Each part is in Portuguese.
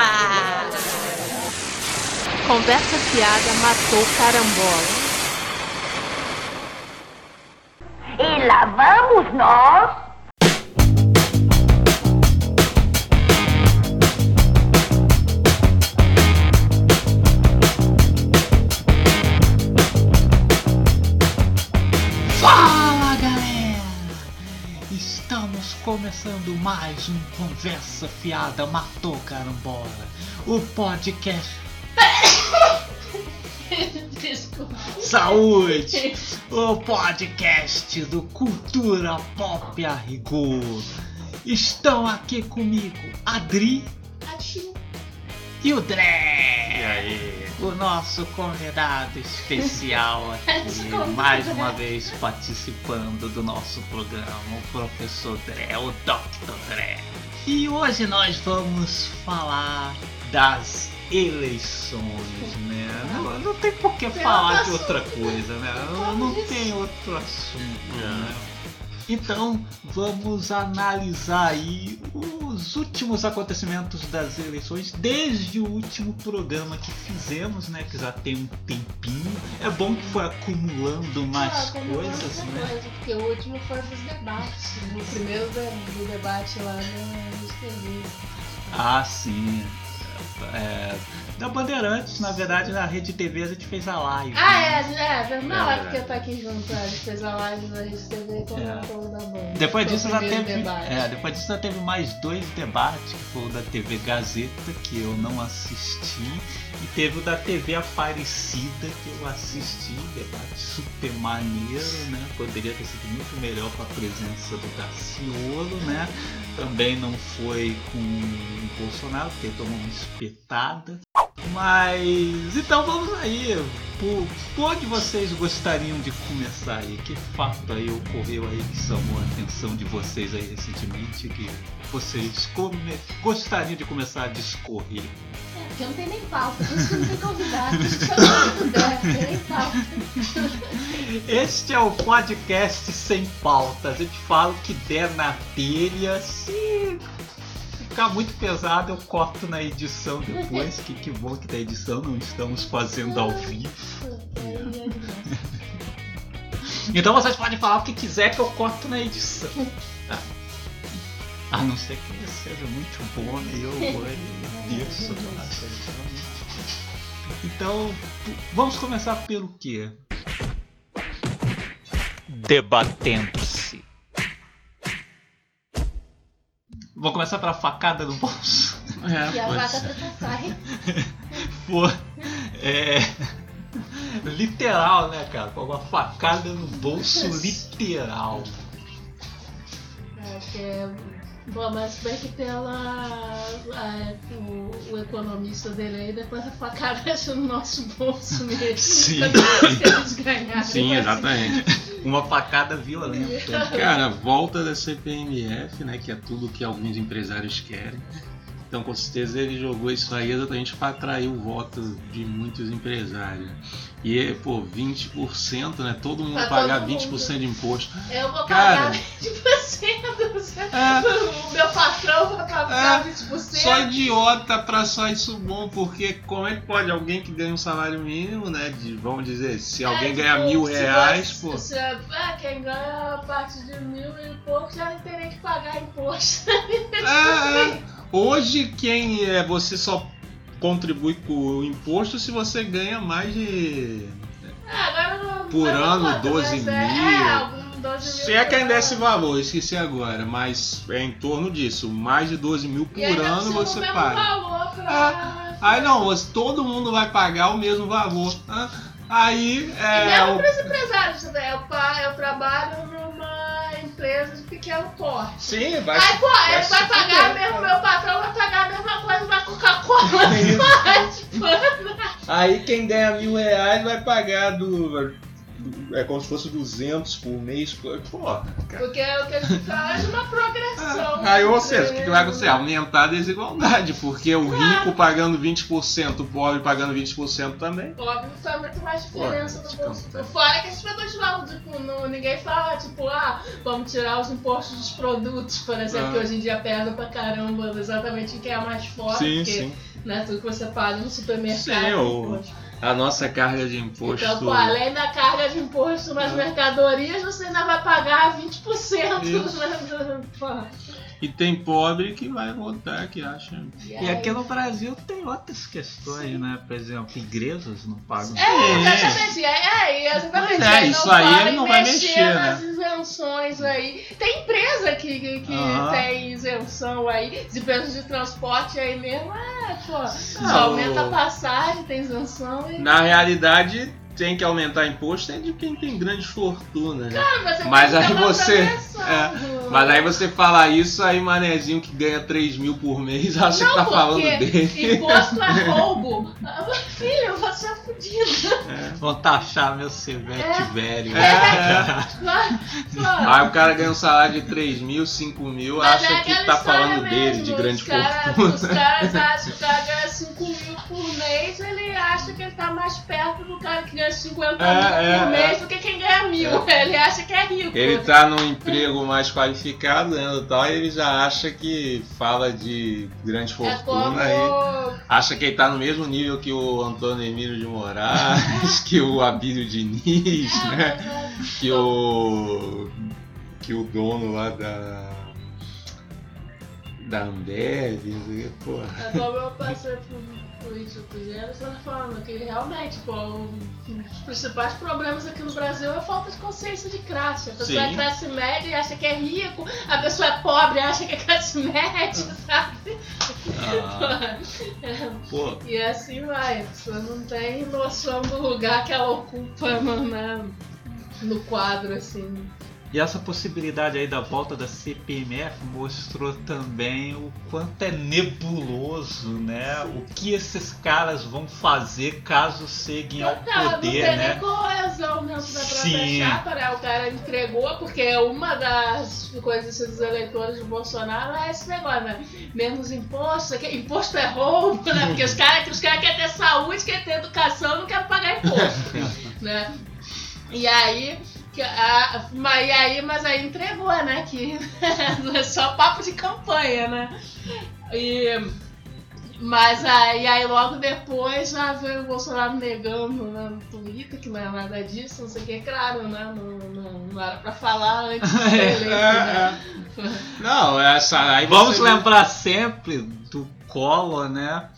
Ah! Conversa fiada matou carambola. E lá vamos nós. Começando mais um Conversa Fiada Matou Carambola, o podcast. Desculpa. Saúde! O podcast do Cultura Pop a Rigor. Estão aqui comigo Adri e o Dré. O nosso convidado especial aqui, mais uma vez participando do nosso programa, o professor Dré, o Dr. Dré. E hoje nós vamos falar das eleições, né? Não, não tem por que falar de outra coisa, né? Não, não tem outro assunto, né? Então vamos analisar aí os últimos acontecimentos das eleições desde o último programa que fizemos, né? Que já tem um tempinho. É bom que foi acumulando mais Ah, coisas, né? coisa, porque o último foi dos debates. O primeiro do, debate lá no, TV. Ah, sim. É, da Bandeirantes, na verdade, na Rede TV a gente fez a live. Ah, né? é, é, não É, é porque tá aqui junto, a gente fez a live na Rede TV com É. o povo da banda. Depois disso já teve. debate. É, depois disso já teve mais dois debates, que foi o da TV Gazeta, que eu não assisti, teve o da TV Aparecida, que eu assisti, debate super maneiro, né? Poderia ter sido muito melhor com a presença do Daciolo, né? Também não foi com o Bolsonaro, porque tomou uma espetada. Mas então vamos aí. Por, por onde vocês gostariam de começar aí? Que fato aí ocorreu aí que chamou a atenção de vocês aí recentemente que vocês come- gostariam de começar a discorrer? Porque não tem nem pauta, por isso que não tem convidado. Por isso que eu não der, não tem nem pauta. Este é o podcast sem pauta. A gente fala o que der na telha. Se ficar muito pesado, eu corto na edição depois. que, que bom que da edição não estamos fazendo ao vivo. Então vocês podem falar o que quiser que eu corto na edição. Tá? A não ser que seja muito bom e eu vou desço lá. Então, vamos começar pelo quê? Debatendo-se. Vou começar pela facada no bolso. E a É, vaca. Pô, é. Literal, né, cara? Com uma facada no bolso literal. É, que é- Bom, mas bem que pela a- o, o economista dele aí, depois a facada no nosso bolso mesmo. Sim. Eles. Sim, exatamente. Uma facada violenta. Cara, volta da CPMF, né? Que é tudo que alguns empresários querem. Então, com certeza, ele jogou isso aí exatamente para atrair o voto de muitos empresários. E, pô, 20%, né? Todo mundo Pra pagar todo mundo. 20% de imposto. Eu vou Cara. pagar 20%. você- É. O meu patrão vai pagar É, 20%. Só idiota pra só isso bom, porque como é que pode alguém que ganha um salário mínimo, né? De, vamos dizer, se alguém É, tipo, mil se reais, você- pô. se- é, quem ganha a partir de mil e pouco já teria que pagar imposto. É, é. Hoje quem é você só contribui com o imposto se você ganha mais de É, agora não. Por ano, conta, 12 mas é, mil. É, algum 12 mil. se é que por ainda é esse valor, esqueci agora, mas é em torno disso, mais de 12 mil por E ano você paga. valor pra... Aí não, todo mundo vai pagar o mesmo valor. né? Aí E é. mesmo o- para os empresários, né? eu, eu trabalho empresa de pequeno porte. Sim, vai. Aí, pô, se vai pagar mesmo, cara. meu patrão vai pagar a mesma coisa da Coca-Cola. É Aí quem ganha mil reais vai pagar do é como se fosse 200 por mês. Porra, cara. Porque é o que a gente faz uma progressão. Aí, ou seja, o que que vai acontecer? Aumentar a desigualdade, porque o rico pagando 20%, o pobre pagando 20% também. Óbvio que faz muito mais diferença Pô, no bolso. desconta. Fora que a gente vai continuar, tipo, não, ninguém fala, tipo, ah, vamos tirar os impostos dos produtos, por exemplo, Ah. que hoje em dia pesa pra caramba exatamente quem é mais forte, Sim, porque sim. né, tudo que você paga no supermercado. Sim, é o- imposto. A nossa carga de imposto. Então, pô, além da carga de imposto nas Ah. mercadorias, você ainda vai pagar 20%. Isso. Né? E tem pobre que vai votar, que acha. E aqui no Brasil tem outras questões, né? Por exemplo, igrejas não pagam. É, exatamente. É, é, e exatamente. É, isso não aí não vai mexer, nas né? isenções aí. Tem empresa que, que, tem isenção aí, de empresas de transporte aí mesmo, é, pô, só Não, aumenta a passagem, tem isenção e. Na realidade, tem que aumentar imposto é de quem tem grande fortuna, né? Você Mas que aí você- é, Mas aí você fala isso, aí manezinho que ganha 3 mil por mês acha Não, que tá falando dele. imposto é roubo. Ah, Filho, você é fudido. Vão taxar meu Cevete É. velho. É. Pô. Aí o cara ganha um salário de 3 mil, 5 mil, Mas acha é que aquela tá falando dele, mesmo, de grande os cara- fortuna. Os caras acham que o cara ganha 5 mil por mês, ele acha que ele tá mais perto do cara que ganha 50 É, mil é, por mês é. do que quem ganha mil. Ele acha que é rico. Ele tá num emprego mais qualificado, né, e tal, e ele já acha que fala de grande é como. fortuna e acha que ele tá no mesmo nível que o Antônio Emílio de Moraes, que o Abílio Diniz, É, né? é- Que o. Que o dono lá da. Da Ambev, porra. É como eu passei por, dia, você tá falando que realmente, pô, um dos principais problemas aqui no Brasil é a falta de consciência de classe. A pessoa Sim. é classe média e acha que é rico, a pessoa é pobre e acha que é classe média, sabe? Ah, É, pô, E assim vai, a pessoa não tem noção do lugar que ela ocupa no, na- no quadro, assim. E essa possibilidade aí da volta da CPMF mostrou também o quanto é nebuloso, né? O que esses caras vão fazer caso cheguem ao Cara, não poder, tem né? nem coesão dentro da Sim. chapa, né? O cara entregou, porque uma das coisas dos eleitores do Bolsonaro é esse negócio, né? Menos imposto, imposto é roubo, né? Porque os caras os cara querem ter saúde, querem ter educação, não querem pagar imposto, né? E aí, que a, mas, e aí, mas aí entregou, né? Que é só papo de campanha, né? E, mas aí, aí logo depois já veio o Bolsonaro negando né, no Twitter que não é nada disso, não sei o que, claro, né? Não, não, não era pra falar antes de ser eleito, né? Não, essa aí Vamos você- lembrar sempre do Collor, né?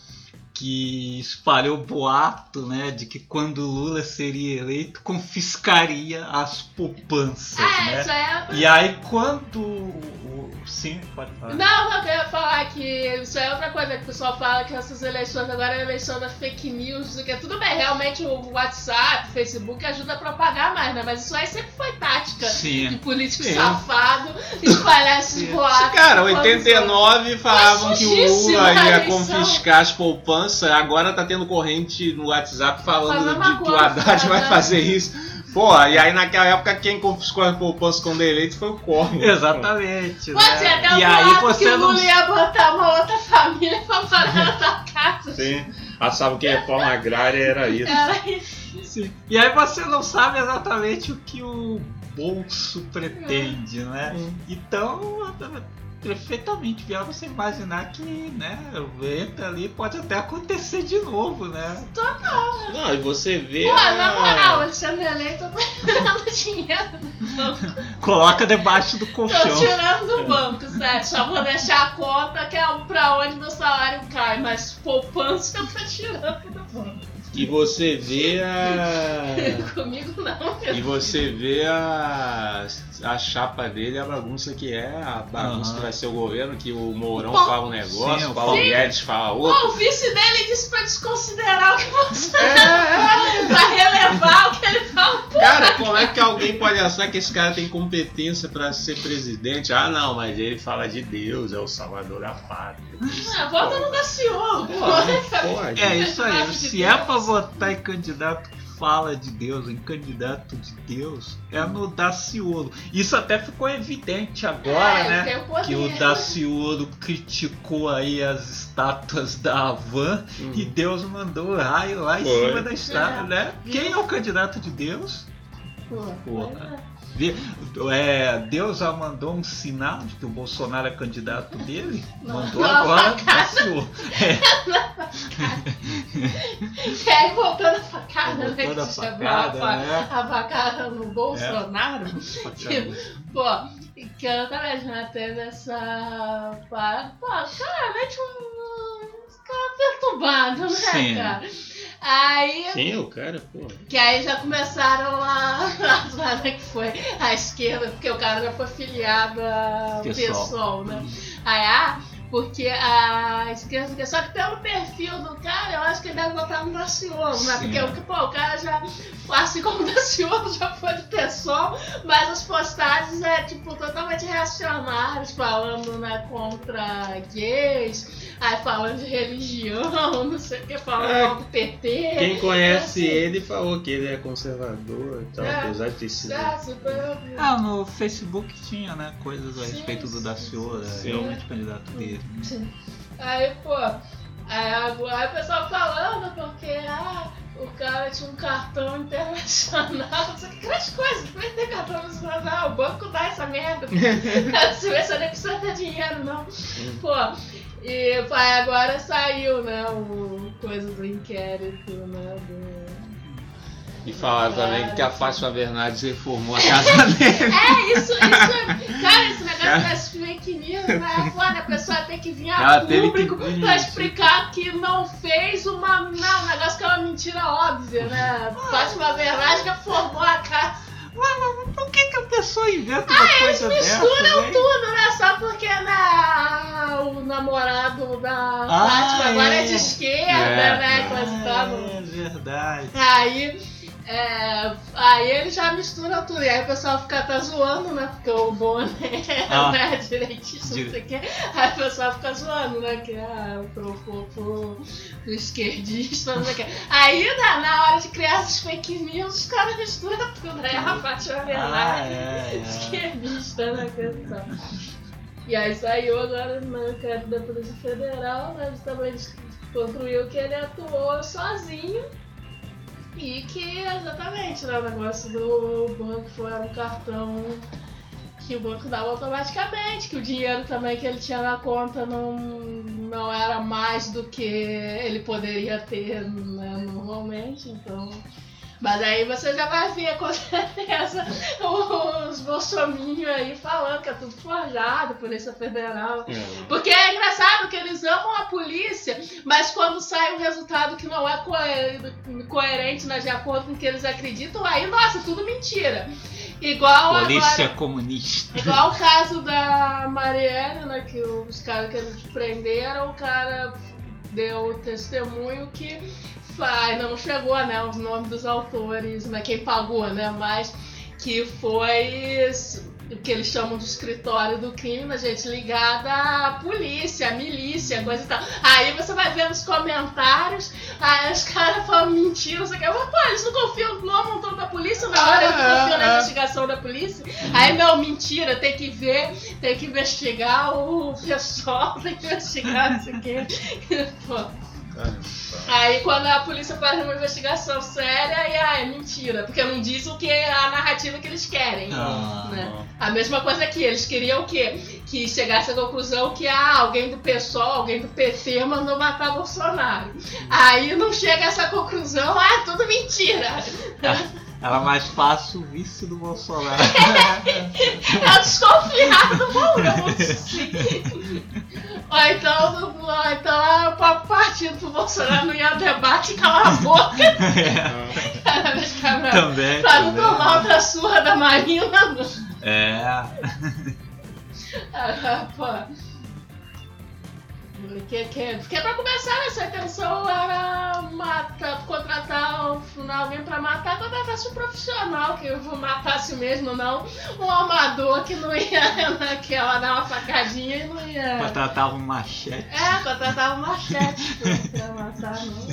Que espalhou boato, né? De que quando Lula seria eleito, confiscaria as poupanças, Ah, né? isso é E aí quando o- Sim, pode falar. Não, não, eu ia falar que isso é outra coisa que o pessoal fala que essas eleições agora é a eleição da fake news, que é tudo bem, realmente o WhatsApp, o Facebook ajuda a propagar mais, né? Mas isso aí sempre foi tática de Sim. político Sim. safado espalhar esses boatos. Cara, Quando- 89 falavam que o Lula ia confiscar as poupanças, agora tá tendo corrente no WhatsApp falando a de que o Haddad vai né? fazer isso. Pô, e aí naquela época quem confiscou as poupanças quando eleito foi o Collor. Exatamente. Pode né? ser até um e aí que você o não Lula ia botar uma outra família pra morar na tua casa. Sim. Achava que reforma agrária era isso. Era isso. Sim. E aí você não sabe exatamente o que o bolso pretende, né? Então, perfeitamente viável você imaginar que, né, entra ali pode até acontecer de novo, né? Não, e você vê. Pô, a- na moral, o Alexandre Eleito tá tirando dinheiro do banco. Coloca debaixo do Tô colchão. tirando do banco, sério. Só vou deixar a conta que é pra onde meu salário cai. Mas poupança eu tô tirando do banco. E você vê a. Comigo não. E você vê a, a chapa dele, a bagunça que é, a bagunça Aham. que vai ser o governo, que o Mourão Bom, fala um negócio, sim, o Paulo Paulo- Guedes fala outro. O vice dele disse pra desconsiderar o que você É, pra relevar o que ele falou. Cara, como é que alguém pode achar que esse cara tem competência pra ser presidente? Ah, não, mas ele fala de Deus, é o salvador da pátria. Ah, Volta no Daciolo. É isso aí. Se é pra votar em candidato fala de Deus, em candidato de Deus, é no Daciolo. Isso até ficou evidente agora, É, né? o poder. Que o Daciolo criticou aí as estátuas da Havan e Deus mandou raio lá em Foi. cima da estátua, É. né? Quem é o candidato de Deus? Pois cara. É. É, Deus já mandou um sinal de que o Bolsonaro é candidato dele? Não. Mandou Não, agora facada. Daciolo. E aí voltando a facada, né? Que chamou fa- né? a facada no Bolsonaro. Facada. Pô, que eu também já teve essa. Pô, claramente um. um cara perturbado, né, Sim. cara? Aí. É o cara, porra? Que aí já começaram a. a né, que foi a esquerda, porque o cara já foi filiado ao Pessoal. PSOL, né? Aí, ah, porque a esquerda. Só que pelo perfil do cara, eu acho que ele deve votar no Daciolo, né? Sim. Porque o pô, o cara já. Assim como o Daciolo já foi do PSOL, mas as postagens é tipo totalmente reacionárias, falando né, contra gays, aí falando de religião, não sei o que, falando É, mal do PT. Quem conhece assim. ele falou que ele é conservador e tal, É. apesar de ter sido. É, super. Ah, no Facebook tinha, né, coisas a Sim, respeito do Daciolo, realmente candidato dele. Aí, pô, aí, agora- aí o pessoal falando porque ah, o cara tinha um cartão internacional, não sei o que, aquelas coisas, vai ter cartão internacional, o banco dá essa merda. Se você nem precisa ter dinheiro, não. Pô, e aí agora saiu, né, o coisa do inquérito, né, do... E falaram também que a Fátima Bernardes reformou a casa dele. É, isso, isso, é- cara, esse negócio das fake news, né, foda, a pessoa tem que vir a Ela teve que público vir, pra explicar que não fez uma, não, um negócio que é uma mentira óbvia, né, Fátima Bernardes que formou a casa. Mas, mas por que, que a pessoa inventa uma Ah, eles coisa dessa? misturam hein? tudo, né? Só porque né, o namorado da Ah, Fátima agora é é. de esquerda, É. né? Tal. É verdade. Aí, é, aí ele já mistura tudo. E aí o pessoal fica até zoando, né? Porque o Bono é Ah. né, direitista, não sei o quê. Aí o pessoal fica zoando, né? Que é pro, pro, pro, pro esquerdista, não sei o quê. Aí, na, na hora de criar essas fake news, os caras misturam tudo. Aí a Fátima Ah, Bernardes é, é. esquerdista, né? Questão. E aí saiu agora no inquérito da Polícia Federal, né? Justamente concluiu que ele atuou sozinho e que exatamente né, o negócio do banco foi um cartão que o banco dava automaticamente, que o dinheiro também que ele tinha na conta não, não era mais do que ele poderia ter né, normalmente, então. Mas aí você já vai ver com certeza os bolsominhos aí falando que é tudo forjado, Polícia Federal. É. Porque é engraçado que eles amam a polícia, mas quando sai um resultado que não é coer- coerente né, de acordo com o que eles acreditam, aí, nossa, tudo mentira. Igual Polícia agora. comunista. Igual o caso da Marielle, né? Que os caras que eles prenderam, o cara deu testemunho que ainda não chegou, né? Os nomes dos autores, né? Quem pagou, né? Mas que foi o que eles chamam de escritório do crime, mas gente ligada à polícia, à milícia, coisa e tal. Aí você vai ver nos comentários, aí os caras falam mentira, não sei o que. Mas, pô, eles não confiam no montão da polícia na hora, eles não confiam na investigação da polícia. Aí não, mentira, tem que ver, tem que investigar o pessoal, tem que investigar, não sei o que. Pô. Aí quando a polícia faz uma investigação séria, e ah, é mentira, porque não diz o que é a narrativa que eles querem. Ah, né? A mesma coisa aqui, eles queriam o quê? Que chegasse à conclusão que ah, alguém do PSOL, alguém do PT mandou matar Bolsonaro. Aí não chega a essa conclusão, ah, é tudo mentira. Era mais fácil o vice do Bolsonaro. É o desconfiado do mundo, assim. Ou então, ou então a partido do Bolsonaro não ia ao debate e calar a boca. A- também. Pra não tomar outra surra da Marina. É. Ah, pô. Que, que, porque pra começar, essa intenção era matar, contratar um- alguém pra matar, contratasse um profissional que matasse mesmo, não um amador que não ia naquela dar uma facadinha e não ia. Contratava um machete. É, contratava um machete pra matar, não.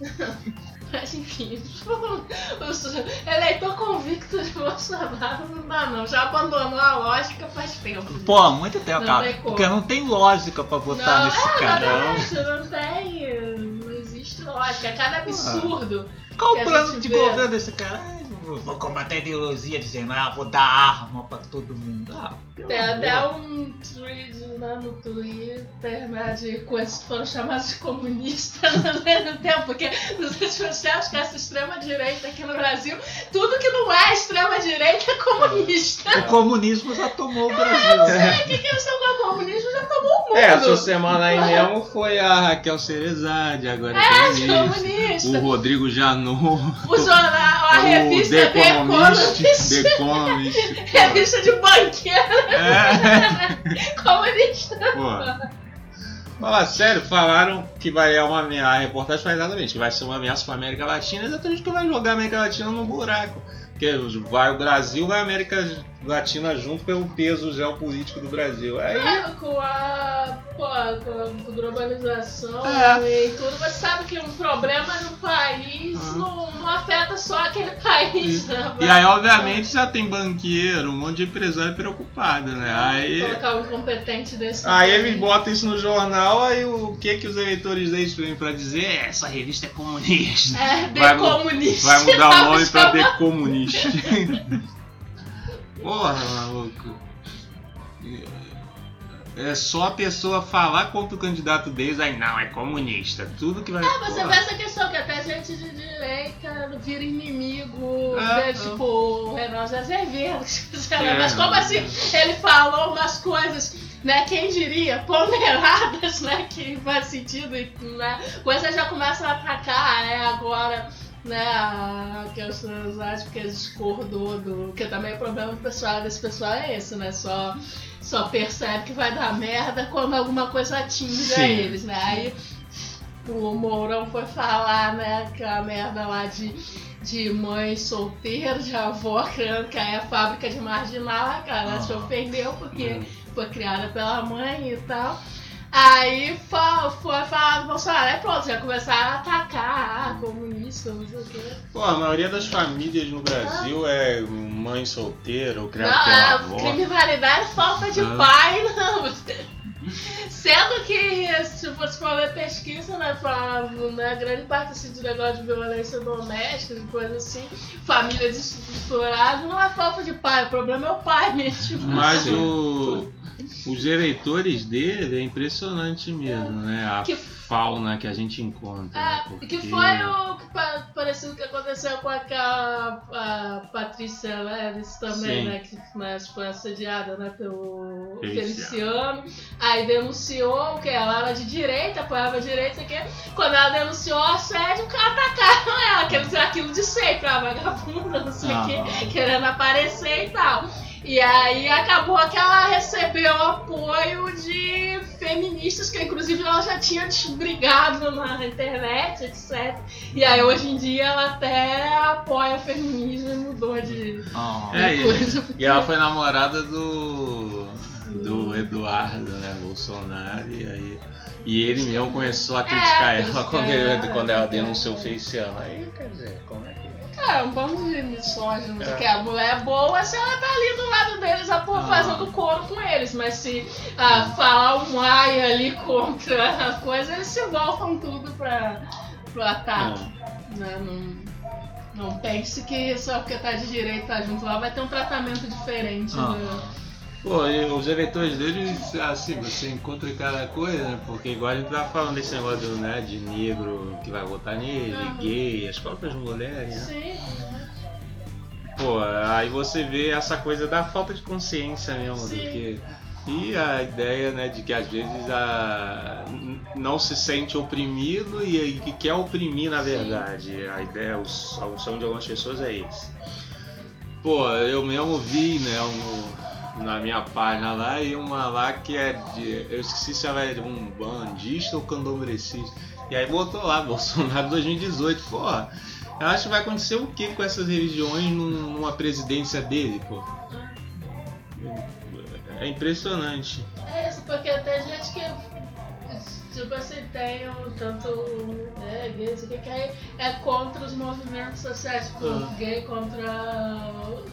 Mas enfim, eleitor convicto de Bolsonaro não dá não. Já abandonou a lógica faz tempo. Pô, há muito tempo, Não cara. Porque não tem lógica pra votar não, nesse é, cara. exatamente, não tem. Não existe lógica. É cada absurdo. Qual que o plano de vê. governo desse cara? Ai, vou- combater a ideologia dizendo, ah, vou dar arma pra todo mundo. Ah, Tem até um tweet lá no Twitter, né, de coisas que foram chamadas de comunistas no mesmo tempo, porque nos últimos tempos, que essa extrema-direita aqui no Brasil, tudo que não é extrema-direita é comunista. O comunismo já tomou o Brasil. O que, que eles estão com o comunismo já tomou o mundo. É, essa semana aí mesmo foi a Raquel Cerezade, agora é, É, comunista. comunista. O Rodrigo Janot. O jornal, a revista The. Economist, The Economist. revista de banqueiro É. comunista. Pô. Fala sério, falaram que vai é uma ameaça. A reportagem fala exatamente que vai ser uma ameaça para a América Latina, exatamente que vai jogar a América Latina no buraco. Porque vai o Brasil, vai a América Latina junto pelo peso geopolítico do Brasil. Aí É, com a, pô, com a globalização É. e tudo, você sabe que um problema no país Ah. não, não afeta só aquele país, né? E aí, obviamente, já tem banqueiro, um monte de empresário preocupado, né? Aí, Colocar um incompetente desse. aí eles botam isso no jornal, aí o que que os eleitores deles têm pra dizer? É, essa revista é comunista. É, Vai mu- decomunista. Vai mudar o nome pra Tava decomunista. Porra, maluco. É só a pessoa falar contra o candidato deles, aí não, é comunista. Tudo que vai. Ah, você vê essa questão que até gente de direita vira inimigo, É, né, tipo Renan sei lá, É. mas como assim ele falou umas coisas, né, quem diria, ponderadas, né, que faz sentido, né, coisas já começam a atacar, né, agora, né, a questão, acho que discordou do, que também o problema pessoal, desse pessoal é esse, né, só... Só percebe que vai dar merda quando alguma coisa atinge a eles, né? Aí o Mourão foi falar, né, que a merda lá de, de mãe solteira, de avó criando, que aí é fábrica de marginal, a cara ela se Ah. ofendeu porque Hum. foi criada pela mãe e tal. Aí foi falar do Bolsonaro, aí pronto, já começaram a atacar, ah, comunista, não sei o quê. Pô, a maioria das famílias no Brasil é mãe solteira ou criada Não, pela é avó. criminalidade é falta de Ah. pai, não. Sendo que, se você for ver pesquisa, né, falando, né, grande parte assim, do negócio de violência doméstica, de coisa assim, família desestruturada, não é falta de pai, o problema é o pai mesmo. Mas o, os eleitores dele é impressionante mesmo, né? A Que- fauna que a gente encontra. né? É, Porque- que foi o que pa- parecido que aconteceu com aquela a Patrícia Leves também, Sim. né? Que mas foi assediada né, pelo Feliciano. Feliciano. Aí denunciou que ela era de direita, apoiava a direita, que quando ela denunciou o assédio, atacaram ela, quer dizer, aquilo de sempre, a vagabunda, não sei o Ah. que, querendo aparecer e tal. E aí acabou que ela recebeu apoio de feministas, que inclusive ela já tinha brigado na internet, etc. E aí hoje em dia ela até apoia o feminismo e mudou de. É, de e, coisa. e ela foi namorada do. do Eduardo, né? Bolsonaro, e aí. E ele mesmo começou a criticar É, ela quando, ela, quando ela é. denunciou o Feliciano. Aí, quer dizer, como é. Cara, um bando de misóginos, É. que a mulher é boa se ela tá ali do lado deles, a porra Ah. fazendo coro com eles. Mas se ah, falar um ai ali contra a coisa, eles se voltam tudo pra, pro ataque. né? Não, não pense que só porque tá de direita junto lá vai ter um tratamento diferente. Ah. né? Pô, e os eleitores deles, assim, você encontra cada coisa, né? Porque igual a gente tava falando desse negócio do, né, de negro que vai votar nele, Aham. gay, as próprias mulheres, né? Sim. Pô, aí você vê essa coisa da falta de consciência mesmo, do Sim. que. E a ideia, né, de que às vezes a, não se sente oprimido e que quer oprimir na verdade. A ideia, a função de algumas pessoas é isso. Pô, eu mesmo vi, né, um- na minha página lá e uma lá que é de. Eu esqueci se ela é um bandista ou candombrecista. E aí botou lá, Bolsonaro 2018, porra. Eu acho que vai acontecer o que com essas religiões num- numa presidência dele, pô? É impressionante. É isso, porque tem gente que Tipo assim, tem um tanto né, gay, não o que, aí é contra os movimentos sociais, tipo, Ah. gay contra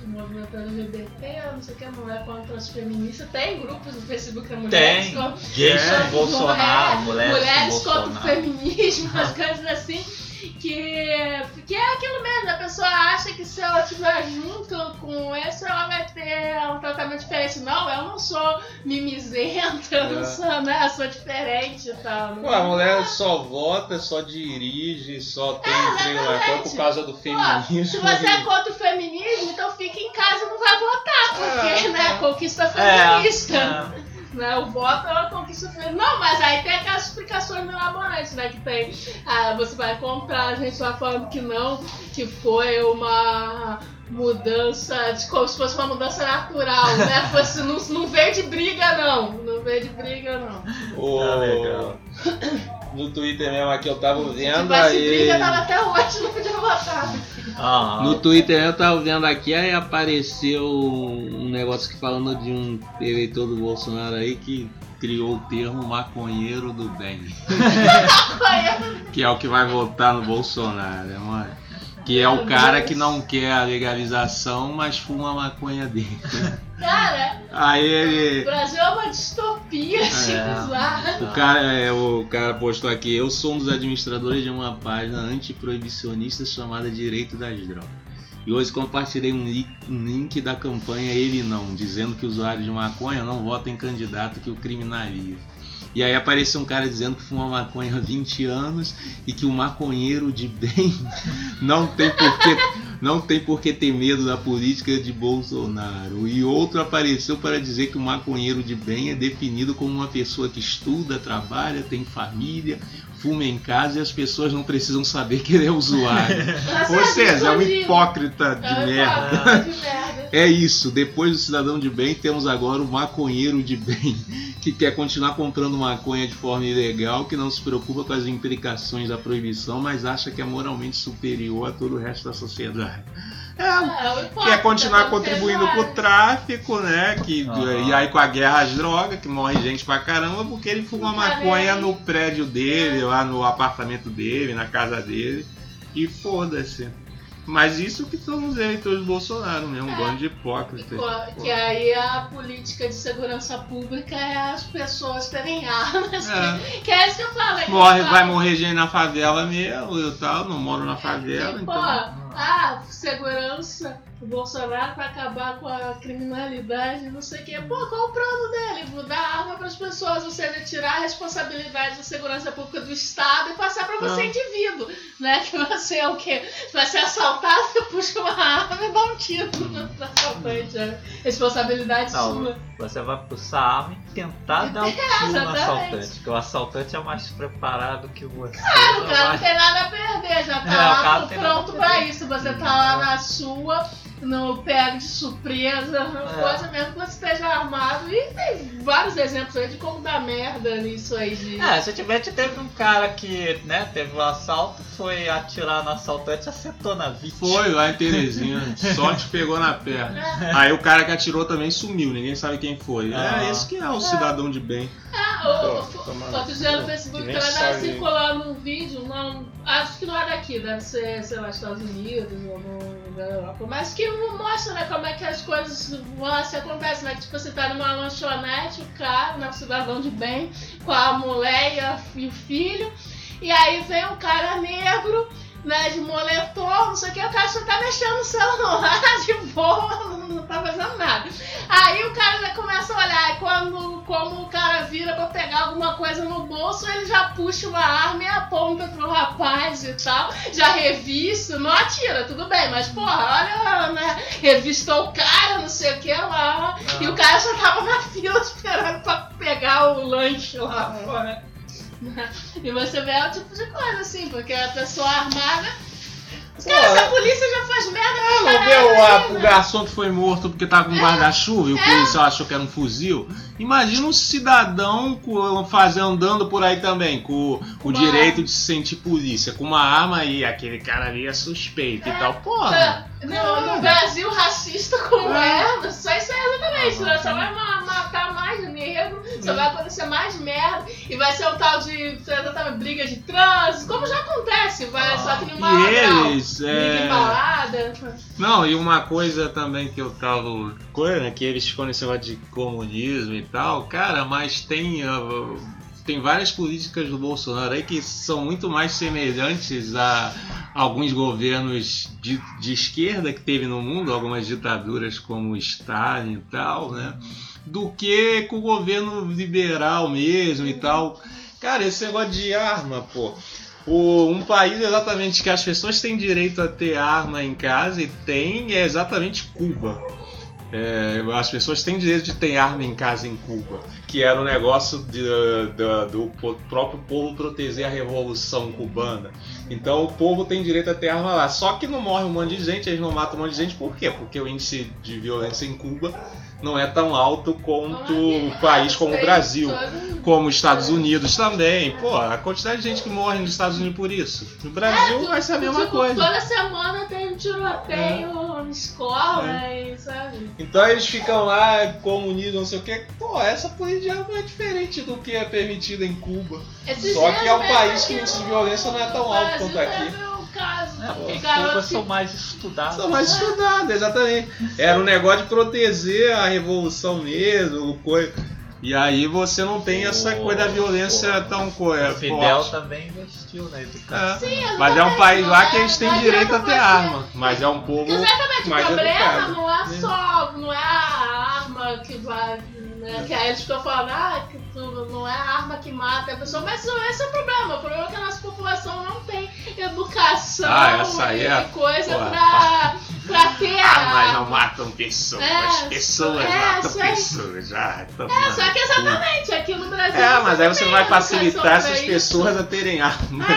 o movimento LGBT, não sei o que, mulher contra as feministas. Tem grupos no Facebook da mulheres Tem. contra Gays Bolsonaro, mulher- mulheres, mulheres com contra o feminismo, umas coisas assim. Que, que é aquilo mesmo, a pessoa acha que se ela estiver junto com esse, ela vai ter um tratamento diferente. Não, eu não sou mimizenta, eu não É. sou, né? Eu sou diferente e tal. Pô, a mulher só vota, só dirige, só tem É, fora por causa do Pô, feminismo. se você é contra o feminismo, então fica em casa e não vai votar, porque, É, né, é. conquista feminista. Né, o voto é uma conquista feminista. Não, mas aí tem aquelas explicações mirabolantes, né? Que tem. Ah, você vai comprar, a gente tá falando que não, que foi uma mudança, de, como se fosse uma mudança natural, né? Fosse, não, não veio de briga, não. Não veio de briga, não. O- Tá legal. No Twitter mesmo aqui eu tava Se vendo tivesse aí. briga, tava até hoje, não podia votar. Ah, No Twitter eu tava vendo aqui, aí apareceu um negócio que falando de um eleitor do Bolsonaro aí que criou o termo maconheiro do bem. que é o que vai votar no Bolsonaro. é uma- Que é o cara que não quer a legalização, mas fuma a maconha dele. Cara, Aí o ele. Brasil é uma distopia, assim, É. O cara, é, o cara postou aqui, eu sou um dos administradores de uma página antiproibicionista chamada Direito das Drogas. E hoje compartilhei um link, um link da campanha Ele Não, dizendo que usuários de maconha não votam em candidato que o criminaliza. E aí apareceu um cara dizendo que fuma maconha há 20 anos e que o maconheiro de bem não tem porquê, não tem por que ter medo da política de Bolsonaro. E outro apareceu para dizer que o maconheiro de bem é definido como uma pessoa que estuda, trabalha, tem família, fuma em casa e as pessoas não precisam saber que ele é usuário. Ou seja, é um hipócrita de É um merda. hipócrita de merda. É isso, depois do cidadão de bem, temos agora o maconheiro de bem, que quer continuar comprando maconha de forma ilegal, que não se preocupa com as implicações da proibição, mas acha que é moralmente superior a todo o resto da sociedade. É, É, o hipócrita, quer continuar como contribuindo usuário. com o tráfico, né? Que, Aham. E aí com a guerra às drogas, que morre gente pra caramba, porque ele fuma Não maconha no prédio dele, lá no apartamento dele, na casa dele. E foda-se. Mas isso que são os eleitores do Bolsonaro mesmo, um É. bando de hipócritas. Que aí a política de segurança pública é as pessoas terem armas. É. Que é isso que eu falo. é que Morre, eu vai morrer gente na favela mesmo, eu tal, não moro na favela, Que, pô, então. Ah, segurança, o Bolsonaro pra acabar com a criminalidade, não sei o quê. Pô, qual o plano dele? Dar arma pras pessoas, ou seja, tirar a responsabilidade da segurança pública do Estado e passar pra você, Não. indivíduo, né? Que você é o quê? Vai ser assaltado, você puxa uma arma e dá um tiro no assaltante, né? Responsabilidade Não, sua. você vai puxar a arma e tentar dar um tiro no assaltante, porque o assaltante é mais preparado que você. Claro, o não cara não vai- tem nada a perder, já tá É, o lá não pronto a pra perder. isso. Você tá lá na sua, no pego de surpresa, É. coisa mesmo que você esteja armado. E tem vários exemplos aí de como dá merda nisso aí de. É, recentemente teve um cara que, né, teve um assalto, foi atirar no assaltante e acertou na vítima. Foi lá em Teresina, só te pegou na perna. É. Aí o cara que atirou também sumiu, ninguém sabe quem foi. Ah. É isso que é o cidadão de bem. Ah, o- Pô, o- toma Outro no. Facebook nem tava sabe. circulando um vídeo, não, acho que não é daqui, deve ser, sei lá, Estados Unidos ou no, da Europa, mas que mostra né, como é que as coisas vão, se acontecem, né? Que, tipo, você tá numa lanchonete, o cara, né, o cidadão de bem, com a mulher e, a- e o filho, e aí vem um cara negro, né, de moletom, não sei o que, o cara só tá mexendo no celular de boa, não, não tá fazendo nada. Aí o cara já começa a olhar, e quando como o cara vira pra pegar alguma coisa no bolso, ele já puxa uma arma e aponta pro rapaz e tal, já revista, não atira, tudo bem, mas porra, olha, né, revistou o cara, não sei o que lá, e o cara já tava na fila esperando pra pegar o lanche lá fora. E você vê é o tipo de coisa assim, porque a pessoa armada. Os caras, Pô, a polícia já faz merda pra Não caralho, viu a- né? o garçom que foi morto porque tava com um guarda-chuva e o policial achou que era um fuzil? Imagina um cidadão fazendo, andando por aí também, com o Uma direito de se sentir polícia, com uma arma aí, aquele cara ali é suspeito e tal. Porra! No, no Brasil racista como é, só isso é exatamente. né? Você vai ma- matar mais negro, você vai acontecer mais merda, e vai ser um tal de exatamente, briga de trânsito, como já acontece, vai só que numa E eles, Briga é... balada. Não, e uma coisa também que eu tava. Né, que eles ficam nesse negócio de comunismo e tal, cara, mas tem. ah, tem várias políticas do Bolsonaro aí que são muito mais semelhantes a alguns governos de, de esquerda que teve no mundo, algumas ditaduras como Stalin e tal, né? Do que com o governo liberal mesmo e tal. Cara, esse negócio de arma, pô. O- um país exatamente que as pessoas têm direito a ter arma em casa e tem é exatamente Cuba. É, as pessoas têm direito de ter arma em casa em Cuba, que era um negócio de- da- do próprio povo proteger a revolução cubana. Então o povo tem direito a ter arma lá. Só que não morre um monte de gente, eles não matam um monte de gente, por quê? Porque o índice de violência em Cuba não é tão alto quanto um país como o Brasil como os Estados Unidos também. Pô, a quantidade de gente que morre nos Estados Unidos por isso. No Brasil vai ser a mesma tipo, coisa. Toda semana tem um tiroteio na escola e sabe? Então eles ficam lá, comunismo, não sei o que. Pô, essa política não é diferente do que é permitido em Cuba. Esses Só que é um país que o índice de violência não é tão alto Brasil quanto aqui. um caso, É, porque em garoto Cuba que- são mais estudados. São mais estudados, exatamente. Era um negócio de proteger a revolução mesmo, coisa. E aí você não tem essa coisa da violência tão coisa. O Fidel forte. também investiu na educação. É. Mas é um país lá que eles têm Mas direito é a ter arma. Mas é um povo Exatamente, o mais problema educado. não é só, não é a arma que vai, né, que aí eles ficam falando, ah, que não é a arma que mata a pessoa, mas não esse é o problema, o problema é que a nossa população não tem educação Ah, essa e é- coisa porra. pra, pra ter a Armas não matam pessoas, É, pessoas é, matam pessoas. Ah, tá É, só que exatamente, aqui no Brasil É, mas aí você vai facilitar essas isso. pessoas a terem armas.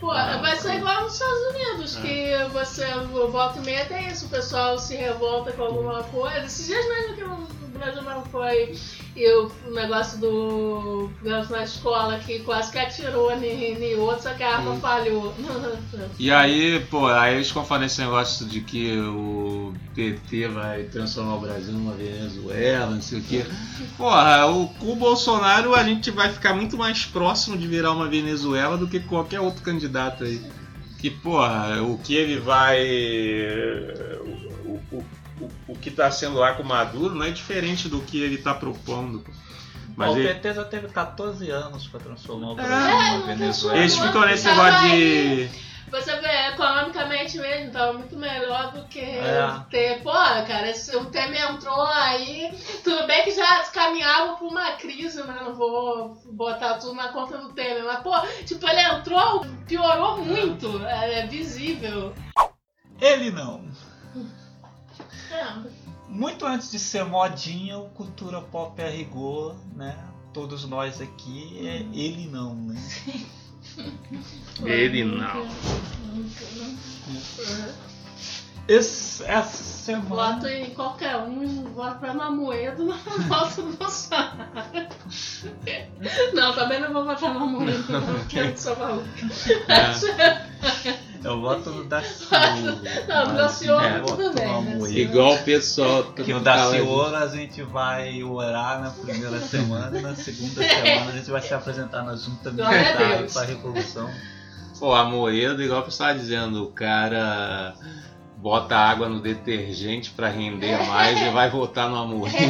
Pô, vai ser igual nos Estados Unidos, que você, o voto e meia tem isso, o pessoal se revolta com alguma coisa. Esses dias mesmo que no Brasil não foi e o negócio do negócio na escola que quase que atirou em outro, só que a arma falhou. E aí, pô, aí eles ficam falando esse negócio de que o PT vai transformar o Brasil numa Venezuela, não sei o quê. Porra, o, com o Bolsonaro a gente vai ficar muito mais próximo de virar uma Venezuela do que qualquer outro candidato aí. Que, porra, o que ele vai. O, o, que tá sendo lá com o Maduro não é diferente do que ele tá propondo. Mas o ele- PT já teve 14 anos pra transformar o É, Brasil não numa Venezuela. eles ficam nesse negócio de. Você vê, economicamente mesmo, tava muito melhor do que É. ter. Pô, cara, o Temer entrou aí. Tudo bem que já caminhava pra uma crise, né? Não vou botar tudo na conta do Temer. Mas, pô, tipo, ele entrou, piorou muito. É, é visível. Ele não. É. Muito antes de ser modinha, o cultura pop a rigor, né? Todos nós aqui, é ele não, né? Ele não. Esse, essa semana. Voto em qualquer um, voto pra Mamoedo, não voto no Bolsonaro. Não, também não vou votar Mamoedo, não, porque eu sou maluca. Eu voto no Daciolo. Não, Daciolo eu tudo bem, no né? Igual o pessoal. Que o Daciolo a gente vai orar na primeira semana e na segunda semana a gente vai se apresentar na junta militar para a Revolução. Pô, a Moeda, igual você estava dizendo, o cara bota água no detergente pra render mais e vai votar no Amoedo.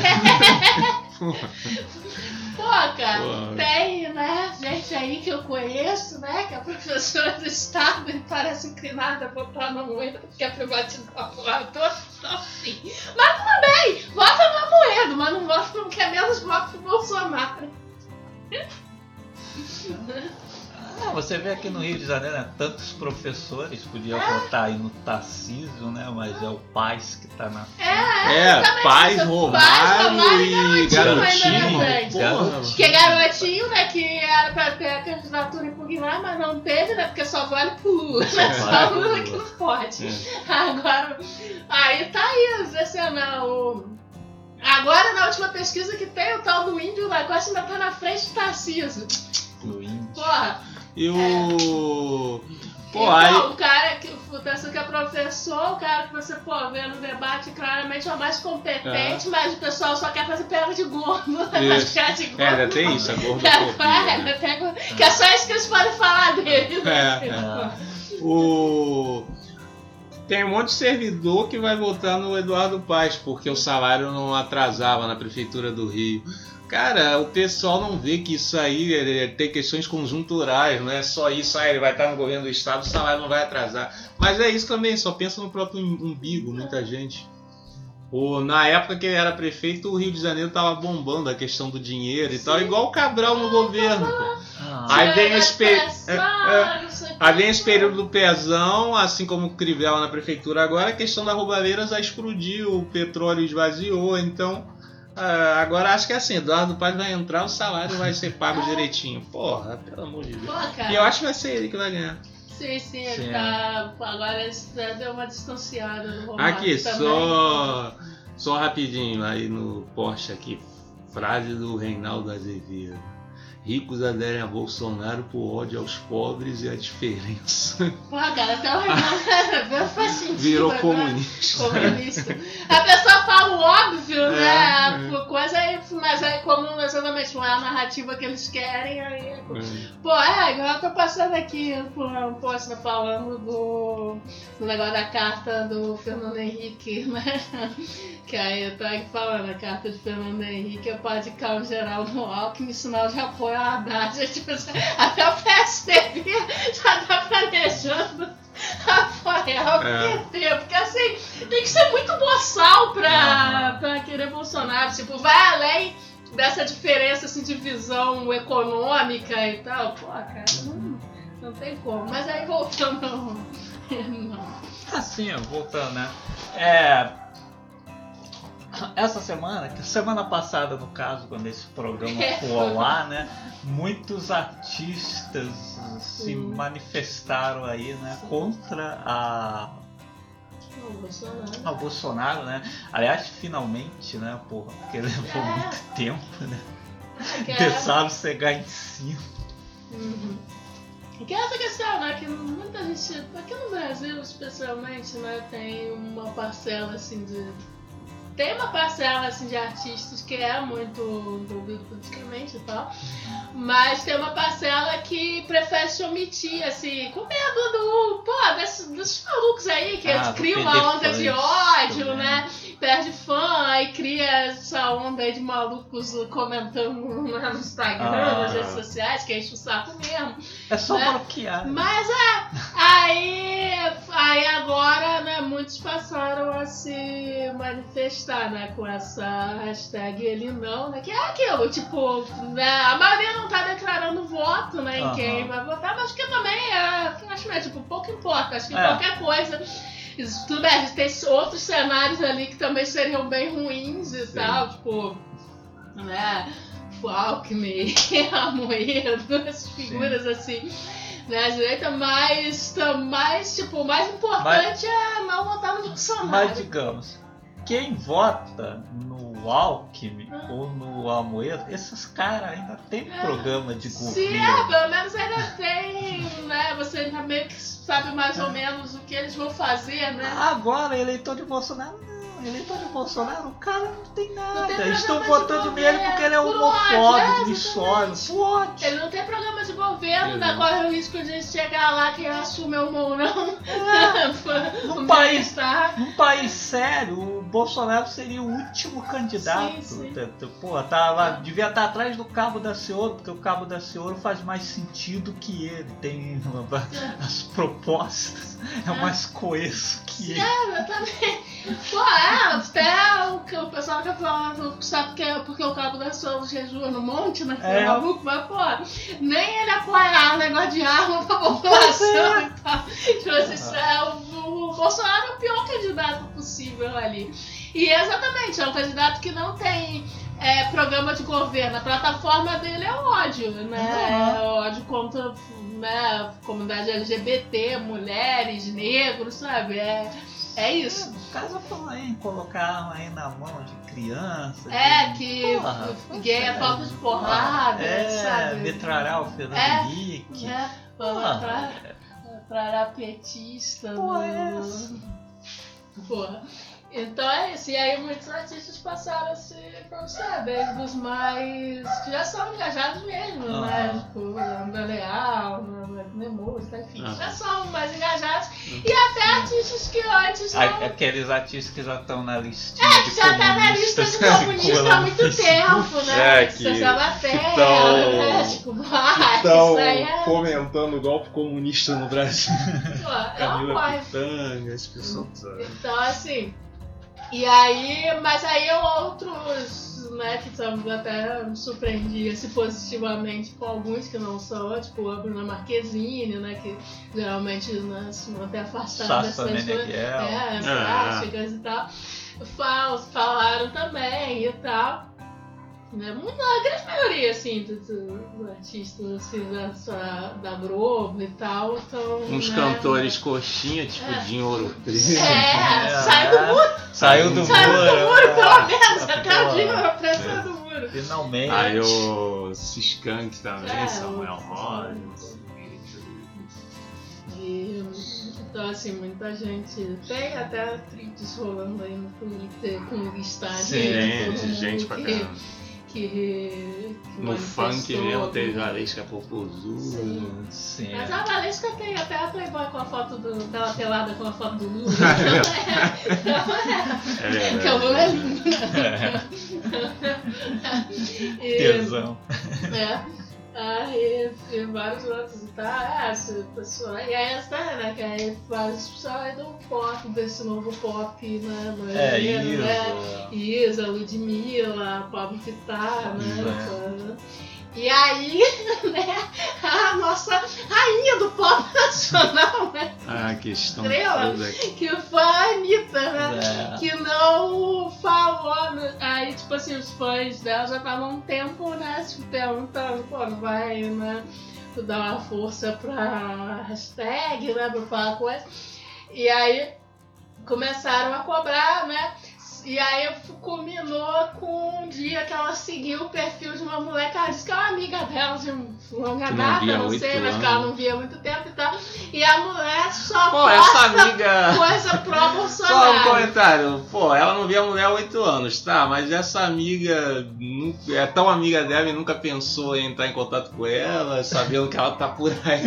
Pô. tem, né, gente aí que eu conheço, né, que é professora do Estado e parece inclinada a votar no Moedo porque é privatizar a porra toda, então sim. Mas tudo bem, vota no Moedo, mas não vota no que é menos voto pro Bolsonaro. Ah, você vê aqui no Rio de Janeiro, né, tantos professores podiam votar aí no Tarcísio, né? Mas é o Paz que tá na É, Paz, Paz, Romário Romário e e Garotinho. Garotinho. Porra. Que é garotinho, né, que era pra ter a candidatura impugnar, mas não teve, né, porque só vale pro Lula, né, Só Lula que não pode. É. Agora, aí tá aí, exercendo o... Agora, na última pesquisa que tem, o tal do índio da Costa ainda tá na frente do Tarcísio. do índio. Porra, E o. Pô, então, aí. o cara que pensa que é professor, o cara que você, pô, vê no debate, claramente é o mais competente, mas o pessoal só quer fazer piada de gordo. Piada de gordo. É, ainda tem isso, a É, gordofobia. né? tem- que é só isso que eles podem falar dele. né? É, é. O... Tem um monte de servidor que vai votar no Eduardo Paes, porque o salário não atrasava na Prefeitura do Rio. Cara, o pessoal não vê que isso aí é- tem questões conjunturais, não é só isso, ah, ele vai estar no governo do estado, o salário não vai atrasar. Mas é isso também, só pensa no próprio umbigo, muita gente. O, na época que ele era prefeito, o Rio de Janeiro tava bombando a questão do dinheiro e tal, igual o Cabral no governo. Ah, Aí vem esse pe- é, o Aí vem esse período do pezão, assim como o Crivella na prefeitura agora, a questão da roubalheira já explodiu, o petróleo esvaziou, então ah, agora acho que é assim, Eduardo Paz vai entrar, o salário vai ser pago direitinho. Porra, pelo amor de Pô, Deus. cara. E eu acho que vai ser ele que vai ganhar. Sim, sim, ele Sim. tá. Agora deu uma distanciada do Romário Aqui, também. só, só rapidinho, aí no post aqui, frase do Reinaldo Azevedo. Ricos aderem a Bolsonaro por ódio aos pobres e a diferença. Pô, cara, até o Renan faz sentido. Virou agora. comunista. Comunista. A pessoa fala o óbvio, né? É, é. Por Coisa aí, mas aí, como exatamente não é a narrativa que eles querem, aí. É. Pô, é, igual eu tô passando aqui por um post falando do, do negócio da carta do Fernando Henrique, né? Que aí eu tô aqui falando, a carta de Fernando Henrique é para de calma geral no Alckmin, sinal de apoio à Haddad. Até o PSDB já tá planejando apoiar o É. PT, porque assim, tem que ser muito boçal pra, Aham. pra querer Bolsonaro. Tipo, vai além dessa diferença assim, de visão econômica e tal. Pô, cara, não, não tem como. Mas aí voltando. Não. Assim, voltando, né? É. Essa semana, que semana passada no caso, quando esse programa É. foi ao ar, né? Muitos artistas se Sim. manifestaram aí, né? Contra a, Não, Bolsonaro. a Bolsonaro, né? Aliás, finalmente, né? Porra, porque levou É. muito tempo, né? Que Tentaram cegar em cima. Uhum. Que é essa questão, né? Que muita gente, aqui no Brasil especialmente, né, tem uma parcela assim de. Tem uma parcela assim de artistas que é muito envolvido politicamente e tal. Mas tem uma parcela que prefere se omitir, assim, com medo do. Pô, desses, desses malucos aí que Ah, eles criam uma onda de ódio, também. né? Perde fã, aí cria essa onda aí de malucos comentando né, no Instagram, Ah. nas redes sociais, que enche o saco mesmo. É só Né? bloquear. Mas é, aí, aí agora, né, muitos passaram a se manifestar, né, com essa hashtag ele não, né, que é aquilo, tipo, né, a maioria não tá declarando voto, né, em quem vai votar, mas que também é, acho que é, tipo, pouco importa, acho que É. qualquer coisa... Tudo bem, a gente tem outros cenários ali que também seriam bem ruins e tal, tipo, né, o Alckmin, a Moedo, essas figuras assim, né, à direita, mas, tam- mas tipo, o mais importante é não votar no Bolsonaro. Mas digamos, quem vota no Alckmin Ah. ou no Amoedo, esses caras ainda tem É. programa de Sim, é, governo. pelo menos ainda tem, né, você ainda meio que sabe mais ou menos o que eles vão fazer, né. Agora, eleitor de Bolsonaro, não. Eleitor de Bolsonaro, o cara não tem nada. tem Eles estão programa de votando governo, nele porque ele é homofóbico, misógino, por ódio. Ele não tem programa de governo, não. corre o risco de chegar lá quem assume o ou não. É, no país, tá? num país sério, o Bolsonaro seria o último candidato. Sim, sim. Tá- tá- Pô, tava, devia estar atrás do Cabo da Cioro, porque o Cabo da Cioro faz mais sentido que ele. Tem as propostas, é mais coeso que ele. É, eu também. Pô, é, até o, que o pessoal fica falando, sabe que é porque o Cabo da Ciolo jejua no monte, né? Que é. É. maluco, mas, pô, nem ele apoiar o negócio de arma pra população e tal. Tipo assim, isso é, o, o Bolsonaro é o pior candidato possível ali. E exatamente, é um candidato que não tem é, programa de governo. A plataforma dele é ódio, né? É ódio contra né, comunidade LGBT, mulheres, negros, sabe? É, é isso. O caso falou em colocar aí na mão de criança. É, de- que Porra, gay é falta de porrada, é, sabe? metralhar o Fernando É. Henrique. É, Porra, pra- pra era petista. Porra, é essa? Porra. Então é isso. E aí muitos artistas passaram a se pronunciar, desde os mais. que já são engajados mesmo, Aham. né? Tipo, André Leal, né, música, enfim. Aham. Já são mais engajados. E até artistas que antes não. Aqueles artistas que já estão na listinha É, de que já tá na lista de comunista há muito tempo, né? É, que- tão- né? Tipo, ah, aí é. fomentando o golpe comunista no Brasil. Pô, é uma Camila coisa. Pitanga, as pessoas. Então, assim. E aí, mas aí outros, né, que até me surpreendi assim, positivamente com alguns que não são, tipo a Bruna Marquezine, né, que geralmente né, se mantém afastada dessas coisas. É, É. plásticas e tal. Fal- Falaram também e tal. Né? Muito- A grande maioria, assim, dos, dos artistas assim, da, sua- da Globo e tal, estão. Uns né, cantores coxinha, tipo É. Dinho Ouro Preto. É, É, sai do muro, Saiu do sai do muro. muro, pelo ah, menos, tá até o boa. dia na pressa do muro. Finalmente. Aí o Siskank também, É, Samuel. E, então, assim, muita gente. Tem até tweets rolando aí no Twitter com listagem. Sim, de gente pra caramba. Que, que No funk mesmo teve né? Valesca Popozuda. Sim. Sim. Mas a Valesca tem até a Playboy com a foto do, dela pelada com a foto do Lula. É verdade. Porque o Lula é lindo. E- Tesão. É. Aí, e vários outros tal. É, essa pessoa. E aí essa, né? Que aí várias pessoas aí do pop, desse novo pop, né? É, né? Isa, Ludmilla, Pablo Vittar, né? Isso, E aí, né, a nossa rainha do pop nacional, né? Ah, questão Estrela. Que foi a Anitta, né? É. que não falou. né? Aí, tipo assim, os fãs dela já estavam um tempo, né, se perguntando, pô, não vai, né, dar uma força pra hashtag, né, pra falar coisa. E aí começaram a cobrar, né? E aí culminou com um dia que ela seguiu o perfil de uma mulher ela de longa não data, não sei, mas que ela não via há muito tempo e tal. E a mulher só Pô, essa amiga. coisa Só um comentário. Pô, ela não via a mulher há oito anos, tá? Mas essa amiga nu- é tão amiga dela e nunca pensou em entrar em contato com ela, sabendo que ela tá por aí.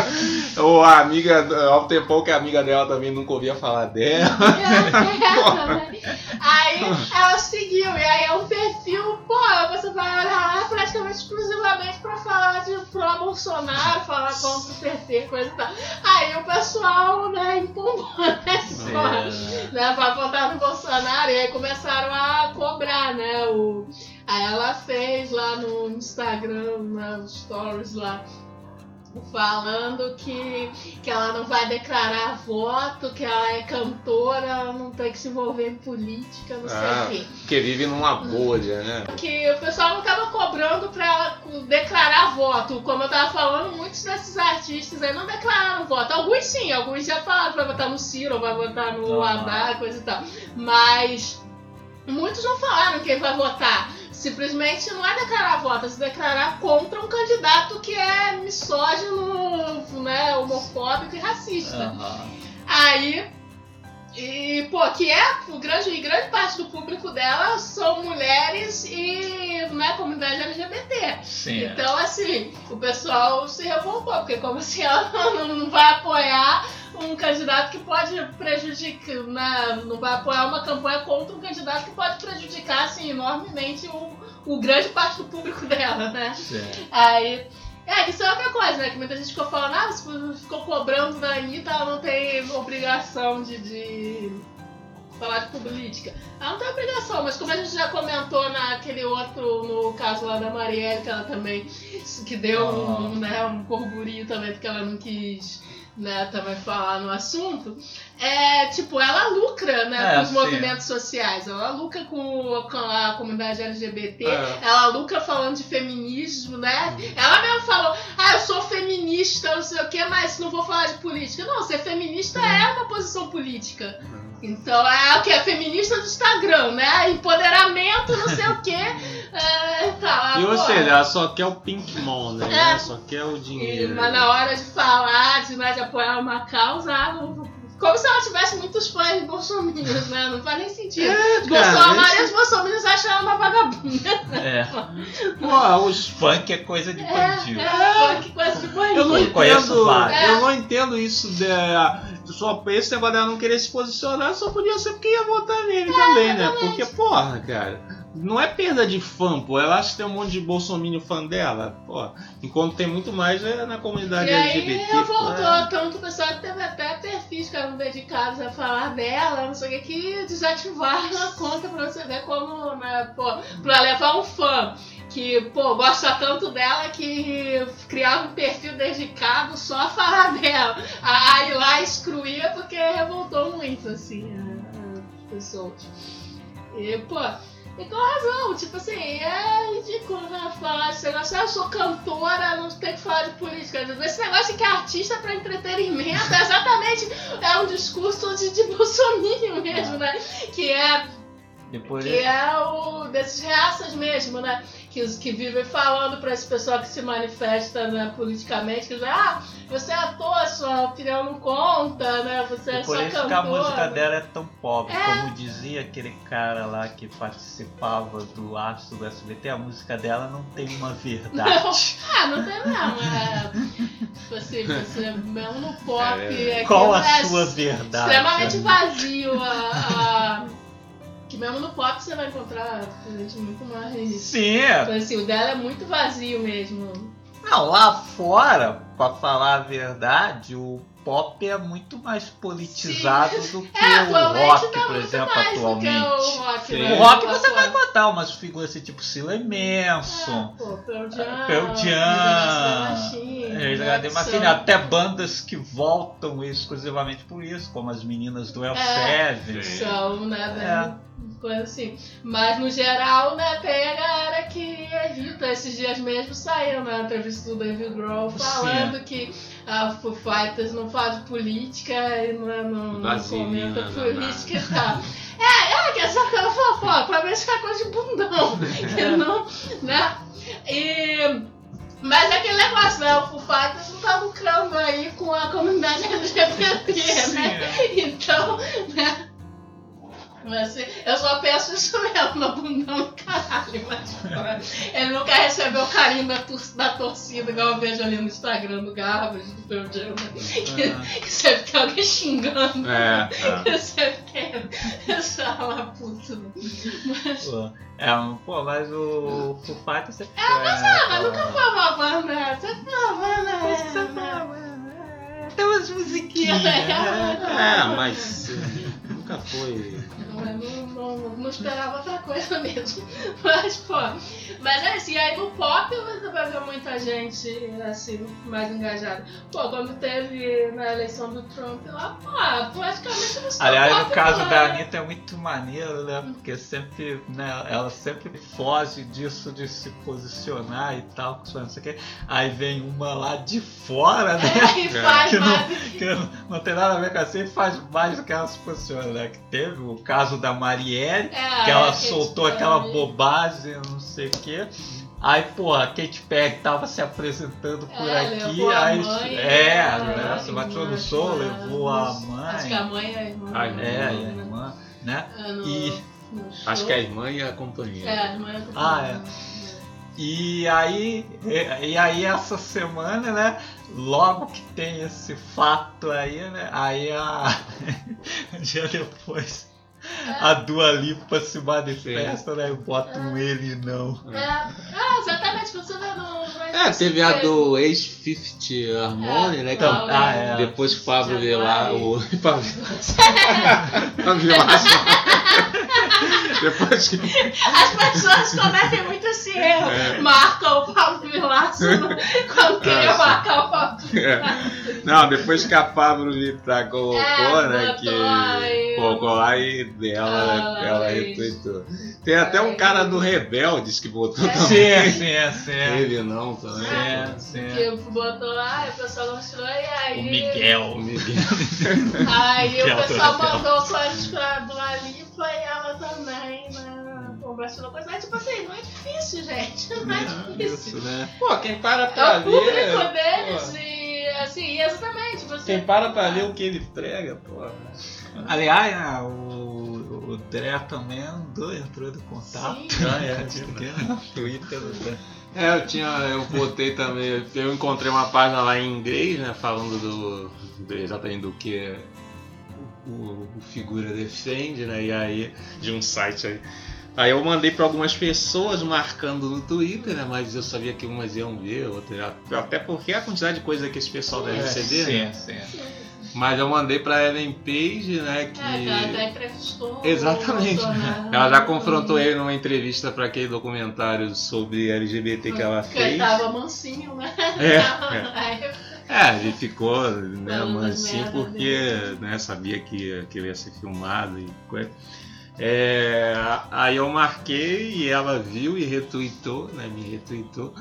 Ou a amiga, ao tempão que a amiga dela também nunca ouvia falar dela. aí ela seguiu, e aí é um perfil, pô, você vai olhar lá praticamente exclusivamente pra falar de pró-Bolsonaro, falar contra o PT, coisa e tal. Aí o pessoal, né, empurrou, né, porra, né, pra votar no Bolsonaro, e aí começaram a cobrar, né, o... Aí ela fez lá no Instagram, nos stories lá, falando que, que ela não vai declarar voto, que ela é cantora, ela não tem que se envolver em política, não sei Ah. o quê. Porque vive numa bolha, né? Que o pessoal não tava cobrando pra ela declarar voto. Como eu tava falando, muitos desses artistas aí não declararam voto. Alguns sim, alguns já falaram que vai votar no Ciro, vai votar no Aham. Haddad, coisa e tal. Mas muitos não falaram quem vai votar. Simplesmente não é declarar voto, é se declarar contra um candidato que é misógino, né, homofóbico e racista. Aham. Aí. E, pô, que é grande, grande parte do público dela são mulheres e né, comunidade LGBT. Sim. é. Então, assim, o pessoal se revoltou, porque como assim ela não, não vai apoiar um candidato que pode prejudicar, né, não vai apoiar uma campanha contra um candidato que pode prejudicar, assim, enormemente o, o grande parte do público dela, né? Sim. Aí. É, isso é outra coisa, né? Que muita gente ficou falando, ah, se ficou cobrando da Anitta, ela não tem obrigação de, de falar de política. Ela não tem obrigação, mas como a gente já comentou naquele outro, no caso lá da Marielle, que ela também que deu um, né, um burburinho também, porque ela não quis né, também falar no assunto, é tipo, ela lucra né, É, com os sim. movimentos sociais, ela lucra com, com a comunidade LGBT, É. ela lucra falando de feminismo, né? Ela mesmo falou, ah, eu sou feminista, não sei o que, mas não vou falar de política. Não, ser feminista é uma posição política. Então é o que? É feminista do Instagram, né? Empoderamento, não sei o que. É, tá, E pô. ou seja, ela só quer o pink money, né? É. Só quer o E, dinheiro. mas na hora de falar, de, né, de apoiar uma causa, ah, como se ela tivesse muitos fãs bolsominions, né? Não faz nem sentido. Os cara, Bolsonaro, a maioria esse- dos bolsominions acham ela uma vagabunda. É. Pô, os Funk é coisa de É, bandido. é, funk, coisa de bandido. Eu não entendo. Eu não entendo isso de, só esse negócio dela não querer se posicionar, só podia ser porque ia votar nele também, né? Porque, porra, cara, não é perda de fã, pô. Ela acha que tem um monte de bolsominion fã dela, pô. Enquanto tem muito mais é na comunidade E aí LGBT. ela pô. voltou, tanto o pessoal que teve até perfis que eram dedicados a falar dela, não sei o que, que desativaram a conta pra você ver como, né, pô, pra levar um fã que, pô, gosta tanto dela que criava um perfil dedicado só a falar dela. A, a lá excluía porque revoltou muito, assim, a- as pessoas. E, pô, e com razão, tipo assim, é ridículo, né? Falar esse negócio, ah, eu sou cantora, não tem que falar de política. Esse negócio que é artista pra entretenimento é exatamente é um discurso de, de Bolsonaro mesmo, né? Que é Depois que é o desses reaças mesmo, né? Que, os- que vivem falando pra esse pessoal que se manifesta né, politicamente, que dizem, ah, você é ator, sua opinião não conta, né? Você é por só isso que a música dela é tão pobre. É. Como dizia aquele cara lá que participava do Astro do SBT, a música dela não tem uma verdade. Ah, não tem não, é. Tipo assim, você mesmo no pop. É, Qual a é sua verdade? Extremamente vazio a. a- Que mesmo no pop você vai encontrar gente muito mais. Sim, Então, assim, o dela é muito vazio mesmo. não, lá fora, pra falar a verdade, o pop é muito mais politizado do que É, o rock, tá por exemplo, atualmente. o rock, Sim. né? O rock você Atual- vai botar umas figuras assim, tipo Cilla Manson. É, pô, Pearl Jam, Pearl Jam, Machine, É, Sun. até bandas que voltam exclusivamente por isso, como as meninas do El É. Seven. São, né, É. né, coisa assim. Mas no geral, né, tem a galera que evita. Esses dias mesmo saiu na entrevista do David Grohl falando que a Foo Fighters não faz política e não, não, não comenta não, política e tal. É, é, que essa coisa fofoca, pra se é coisa de bundão. que não, né? E. Mas é aquele negócio, né? O Fighters não tá lucrando aí com a comunidade LGBT, né? Então, né? Mas, assim, eu só penso isso mesmo, no bundão do caralho. Mas, ele nunca recebeu carinho da, tor da torcida, igual eu vejo ali no Instagram do Garbage, do Pearl Jam, né? que, que sempre tem alguém xingando. É, Eu sempre quero. Eu sou uma puta. né? Mas, Pô, É, um- pô, mas o Foo Fighters sempre foi. ah, mas nunca foi uma banda. Sempre foi uma banda. Tem umas musiquinhas. é, mas nunca foi. Não, não, não, não esperava outra coisa mesmo. Mas, pô. Mas é assim, aí no pop você vai ver muita gente assim, mais engajada. Pô, quando teve na eleição do Trump lá, pô, praticamente não Aliás, no caso da Anitta é muito maneiro, né? Porque sempre, né, ela sempre foge disso de se posicionar e tal, não sei o quê. Aí vem uma lá de fora, né? É, e faz Que não- que não, não tem nada a ver com assim, faz mais do que ela se posiciona, né? Que teve o caso da Marielle, É, que ela soltou Perry. aquela bobagem, não sei o quê. Aí, porra, a Katy Perry tava se apresentando por É, aqui, aí. mãe, é, a né? Se irmã, bateu no sol, né? levou a mãe. Acho que a mãe e a irmã. A É, irmã, e a né? irmã, né? É, no- E- no Acho que é a irmã e a companhia. É, a irmã e a Ah, é. E aí, e, e aí essa semana, né? Logo que tem esse fato aí, né? Aí a um dia depois a Dua Lipa se manifesta, né? E bota um ele não. É, ah, exatamente, você vê no. É, teve a do ex-50 Harmony, né? Que Então, ah, é. Depois que o Pablo vai. o. Pablo Vilaça. Depois que. As pessoas cometem muito esse erro. É. Marcam o Pablo Vilaço quando queria Ah, marcar o Pablo É. Não, depois que a Pablo Vittar colocou, É, né? Que colocou lá e dela, Ah, ela retweetou. Tem até um cara do Rebeldes que botou É. também. Sim, sim, sim. Ele não também. Sim, sim. Que botou lá, o pessoal gostou, e aí. O Miguel. O Miguel. Aí é o pessoal mandou coisas pra Dua Lipa e ela também, né? Conversando com ela. Tipo assim, não é difícil, gente. Não é difícil. Isso, né? Pô, quem para É pra o público deles pô, e assim, exatamente. Você... Quem para pra ler o que ele prega, pô. Aliás, né, o, o Dré também andou, entrou em contato. Sim. Ah, é, no Twitter do Zé. É, eu tinha, eu botei também, eu encontrei uma página lá em inglês, né, falando do, do- exatamente do que o, o figura defende, né, e aí de um site aí. Aí eu mandei para algumas pessoas marcando no Twitter, né, mas eu sabia que umas iam ver, outras até porque a quantidade de coisa que esse pessoal deve receber, né? sim, sim. Mas eu mandei para Ellen Page, né, que É, que ela até entrevistou. Exatamente. Bolsonaro. ela já confrontou ele numa entrevista para aquele documentário sobre LGBT que ela Porque fez. ele tava mansinho, né? É, Aí, É, ele ficou né, mansinho porque né, sabia que, que ele ia ser filmado e coisa. É, aí eu marquei e ela viu e retweetou, né, me retweetou.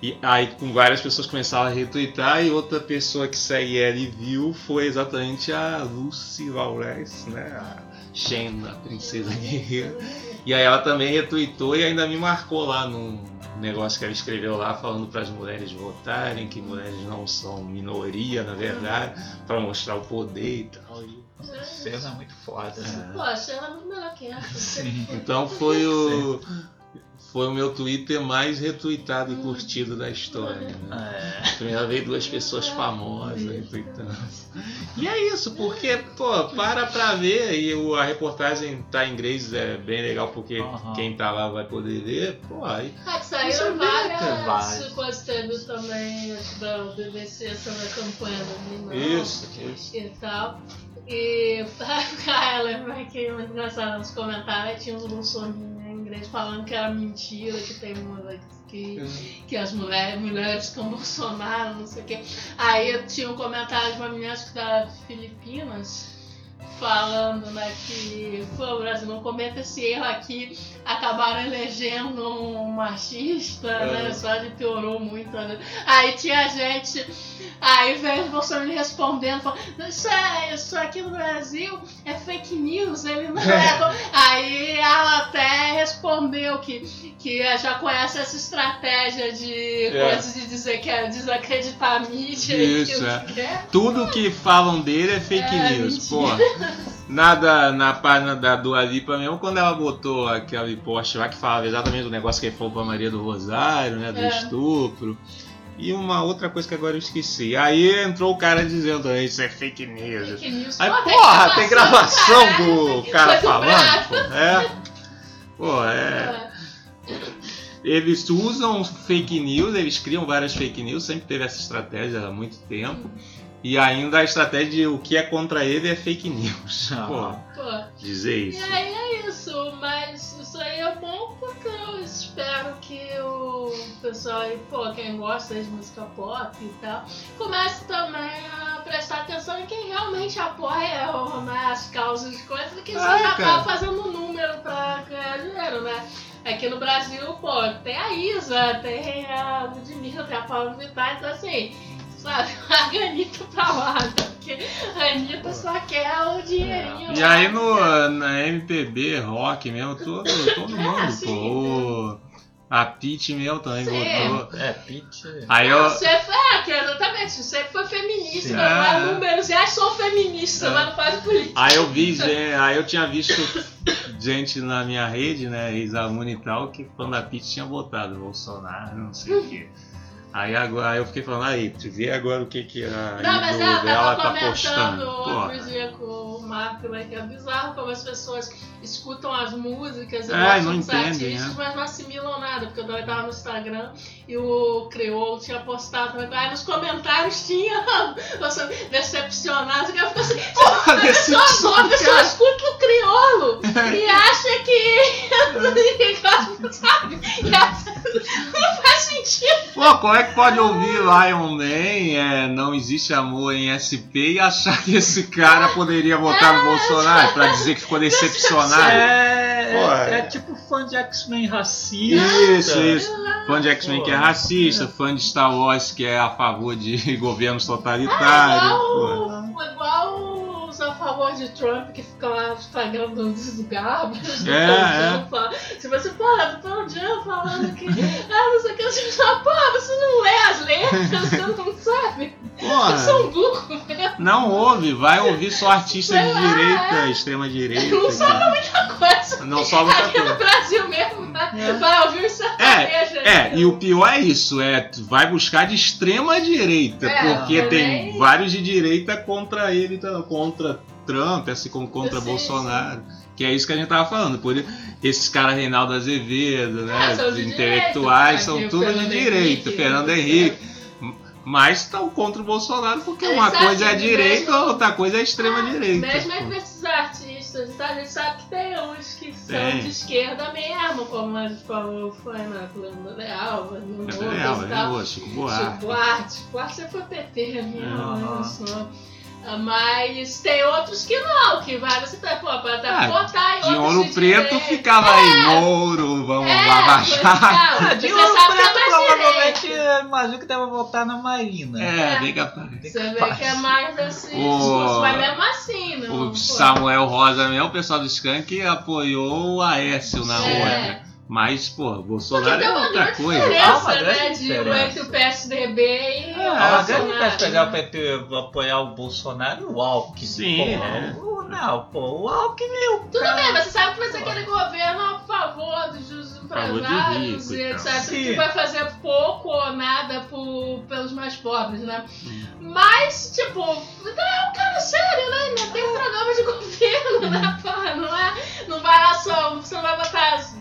E aí com várias pessoas começaram a retweetar e outra pessoa que segue ela e viu foi exatamente a Lucy Lawless, né, a Shen, a princesa guerreira. E aí ela também retweetou e ainda me marcou lá num negócio que ela escreveu lá falando para as mulheres votarem, que mulheres não são minoria, na verdade, para mostrar o poder e tal. Cena é muito foda. Poxa, ela é muito melhor que essa. Sim. Então foi o foi o meu Twitter mais retweetado e curtido da história. Né? É. Primeira vez duas pessoas famosas retweetando. E é isso, porque, pô, para pra ver e a reportagem tá em inglês, é bem legal porque Aham. quem tá lá vai poder ver, pô, aí Ah, saíram é várias. Teve também acho, da BBC sobre a campanha da Minão. Isso, isso. E tal. E cara, lembra que é muito engraçado nos comentários tinha uns bolsoninhos em inglês falando que era mentira, que tem que, que as mulheres, mulheres ficam Bolsonaro, não sei o quê. Aí tinha um comentário de uma menina acho que da Filipinas falando né, que pô, Brasil não cometa esse erro aqui, acabaram elegendo um machista, né? Só de piorou muito. Né? Aí tinha gente, aí veio o Bolsonaro respondendo, falando, isso, é, isso aqui no Brasil é fake news, ele não é. do-" aí ela até respondeu que, que já conhece essa estratégia de É. coisas de dizer que é desacreditar a mídia Isso, é. que é. tudo que falam dele é fake É, news, pô. Nada na página da Dua Lipa mesmo, quando ela botou aquele post lá que falava exatamente do negócio que falou pra Maria do Rosário, né, do É. estupro. E uma outra coisa que agora eu esqueci. Aí entrou o cara dizendo também, isso é fake news. Fake news. Aí, Pô, porra, tem gravação do cara coisa falando, pô. É. Pô, é. Eles usam fake news, eles criam várias fake news, sempre teve essa estratégia há muito tempo. E ainda a estratégia de o que é contra ele é fake news. Pô, Pô, dizer E isso. aí é isso, mas isso aí é bom porque eu espero que o pessoal aí, pô, quem gosta de música pop e tal, comece também a prestar atenção em quem realmente apoia né, as causas de coisas que Ah, você já tá fazendo número pra ganhar dinheiro, né? Aqui no Brasil, pô, tem a Isa, tem a Ludmilla, tem a Paula Vittar, então assim, sabe, a Anitta pra lá? Porque a Anitta só quer o dinheirinho. E lá. aí no, na MPB, rock mesmo, todo, todo mundo, É, sim. pô. O- a Pete mesmo também Sim. votou. É, Pete. Aí eu. Você é, que exatamente, você foi feminista, Sim. não é É. números, e sou feminista, É. mas não faz política. Aí eu vi, gente- aí eu tinha visto gente na minha rede, né, ex-aluna e tal, que quando a Pete tinha votado Bolsonaro, não sei o quê. Aí agora aí eu fiquei falando, aí, tu vê agora o que, que a Não, mas ela dela tá postando. outro dia com o Marco, né, que é bizarro como as pessoas escutam as músicas e É, gostam não dos entendem, artistas, né? mas não assimilam nada, porque eu tava no Instagram e o Criolo tinha postado, também, aí nos comentários tinha você decepcionado, que eu fico assim, Porra, a pessoa, pessoa escuta o crioulo e acha que. sabe? Não faz sentido. Pô, como é que pode ouvir Lion Man, é, Não Existe Amor em SP e achar que esse cara poderia votar no Bolsonaro pra dizer que ficou decepcionado? É, é, é tipo fã de X-Men racista. Isso, isso. Fã de X-Men que é racista, fã de Star Wars que é a favor de governos totalitários. pô. Igual, igual a favor de Trump que ficam lá pagando os gabos. É, é. Se você fala do Pearl Jam falando que. Ah, não sei o que, você fala, pô, você não lê as letras, você não sabe. Porra. Você é um burro mesmo. Não ouve, vai ouvir só artista de direita, é. extrema direita. Não sobra muita coisa. Não sobra muita Aqui no coisa. Brasil mesmo, né? vai ouvir os sertanejos. É, e o pior é isso, é vai buscar de extrema direita, É, porque tem também. vários de direita contra ele, contra Trump, assim como contra Bolsonaro. Que é isso que a gente tava falando. Por esses caras Reinaldo Azevedo, né? Ah, são intelectuais direita, são tudo de Henrique. Fernando Henrique. Mas estão contra o Bolsonaro porque Eles uma coisa é direita, mesmo- outra coisa é a extrema direita. Mesmo entre esses artistas, tá? a gente sabe que tem uns que são Tem. de esquerda mesmo, como a gente falou, foi na Fernanda Leal, no É, Lucas é, e é, tal. boa, Chico Chico Buarque. Buarque, Chico Buarque foi PT, né? Aham. Isso. Ah, Mas tem outros que não, que vai você tá, pô, pra Ah, votar em De ouro de preto direita. ficava aí, Moro, vamos É, pois jato. então, Ah, de você ouro é preto, provavelmente, imagino que deve votar na Marina. É, bem capaz. Você vê que é mais assim, O- discurso, mas mesmo assim, não. O pô. Samuel Rosa mesmo, o pessoal do Skank apoiou o Aécio na É. outra. Mas, pô, Bolsonaro é uma outra coisa. Ah, uma grande né, de, diferença. entre o PSDB e o Ah, a grande Bolsonaro. diferença PT apoiar o Bolsonaro e o Alckmin. Sim, Pô, é. o- Não, pô, o Alckmin é o Tudo cara- bem, mas você sabe que vai ser aquele governo a favor dos empresários rico e etc. Que Sim. vai fazer pouco ou nada por, pelos mais pobres, né? Mas, tipo, é um cara sério, né? Ainda tem um programa de governo, né? Porra, não é. Não vai lá só. Você não vai botar.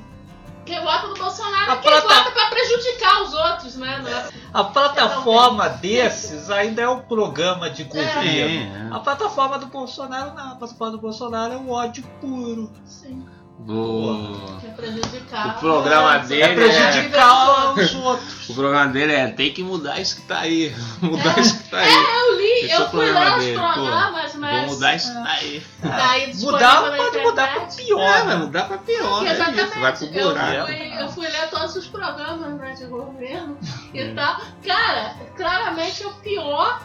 Quem vota no Bolsonaro A é quem plata- vota pra prejudicar os outros, né? Não é A plataforma desses ainda é um programa de governo. Sim, A plataforma do Bolsonaro não. A plataforma do Bolsonaro é o ódio puro. assim, o... é prejudicar. O programa É, dele É prejudicar é- os outros. o programa dele é tem que mudar isso que tá aí. Mudar É. isso que tá aí. Eu li, Esse é eu o fui os dele, programas, mas. Vou mudar isso que tá aí. Daí Mudar disponível na pode mudar pra internet. pior. É, né? mudar pra pior, é Exatamente. isso. Vai pro eu, buraco. fui, eu fui ler todos os programas né, de governo e É. tal. Cara, claramente é o pior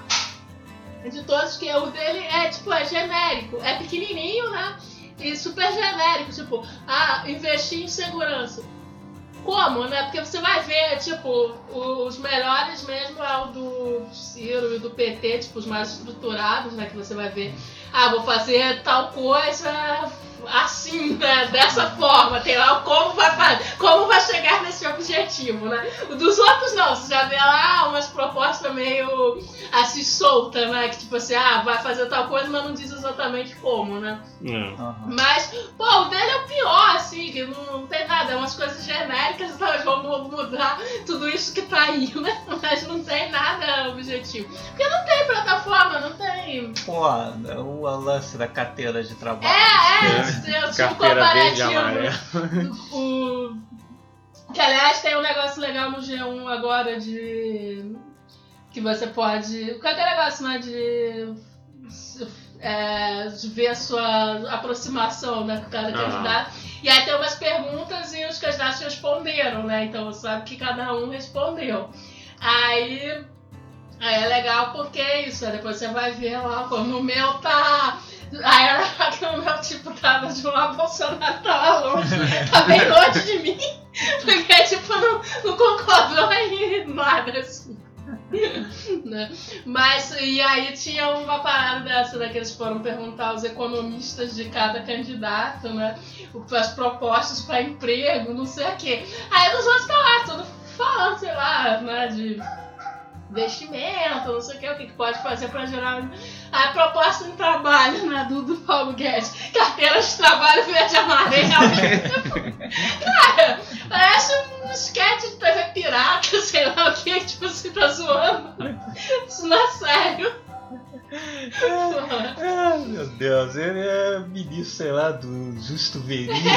de todos, que o dele é tipo, é genérico, é pequenininho, né? E super genérico, tipo, ah, investir em segurança. Como, né? Porque você vai ver, tipo, os melhores mesmo é o do Ciro e do PT, tipo, os mais estruturados, né? Que você vai ver, ah, vou fazer tal coisa assim, né? Dessa forma, tem lá como vai fazer, como vai chegar nesse objetivo, né? O dos outros não, você já vê lá umas propostas meio assim solta, né? Que tipo assim, ah, vai fazer tal coisa, mas não diz exatamente como, né? Aham. Mas, pô, o dele é o pior, assim, que não, não tem nada, é umas coisas genéricas, então eles vão mudar tudo isso que tá aí, né? Mas não tem nada objetivo. Porque não tem plataforma, não tem. Pô, o lance da carteira de trabalho. É, é, eu tinha um Carteira verde e comparativo. O... Que aliás tem um negócio legal no G1 agora de. Que você pode. Qual é aquele negócio, né? De. É, ver a sua aproximação né, com cada Aham. candidato. E aí tem umas perguntas e os candidatos responderam, né? Então você sabe que cada um respondeu. Aí. Aí é legal porque é isso, aí depois você vai ver lá, pô, no meu tá. Aí era que o meu tipo tava de um lado, Bolsonaro tava longe, tá bem longe de mim, porque tipo, não, não concordou em nada, assim. né? Mas, e aí tinha uma parada dessa, né, que eles foram perguntar aos economistas de cada candidato, né, as propostas para emprego, não sei o quê. Aí os outros tá lá, tudo falando, sei lá, né, de investimento, não sei o que, o que que pode fazer para gerar a proposta de trabalho né, do, do Paulo Guedes. Carteira de trabalho verde e amarelo. Cara, parece um sketch de TV pirata, sei lá o que, tipo, você tá zoando. Isso não é sério. Porra. Ah, meu Deus, ele é ministro, sei lá, do Justo Veríssimo.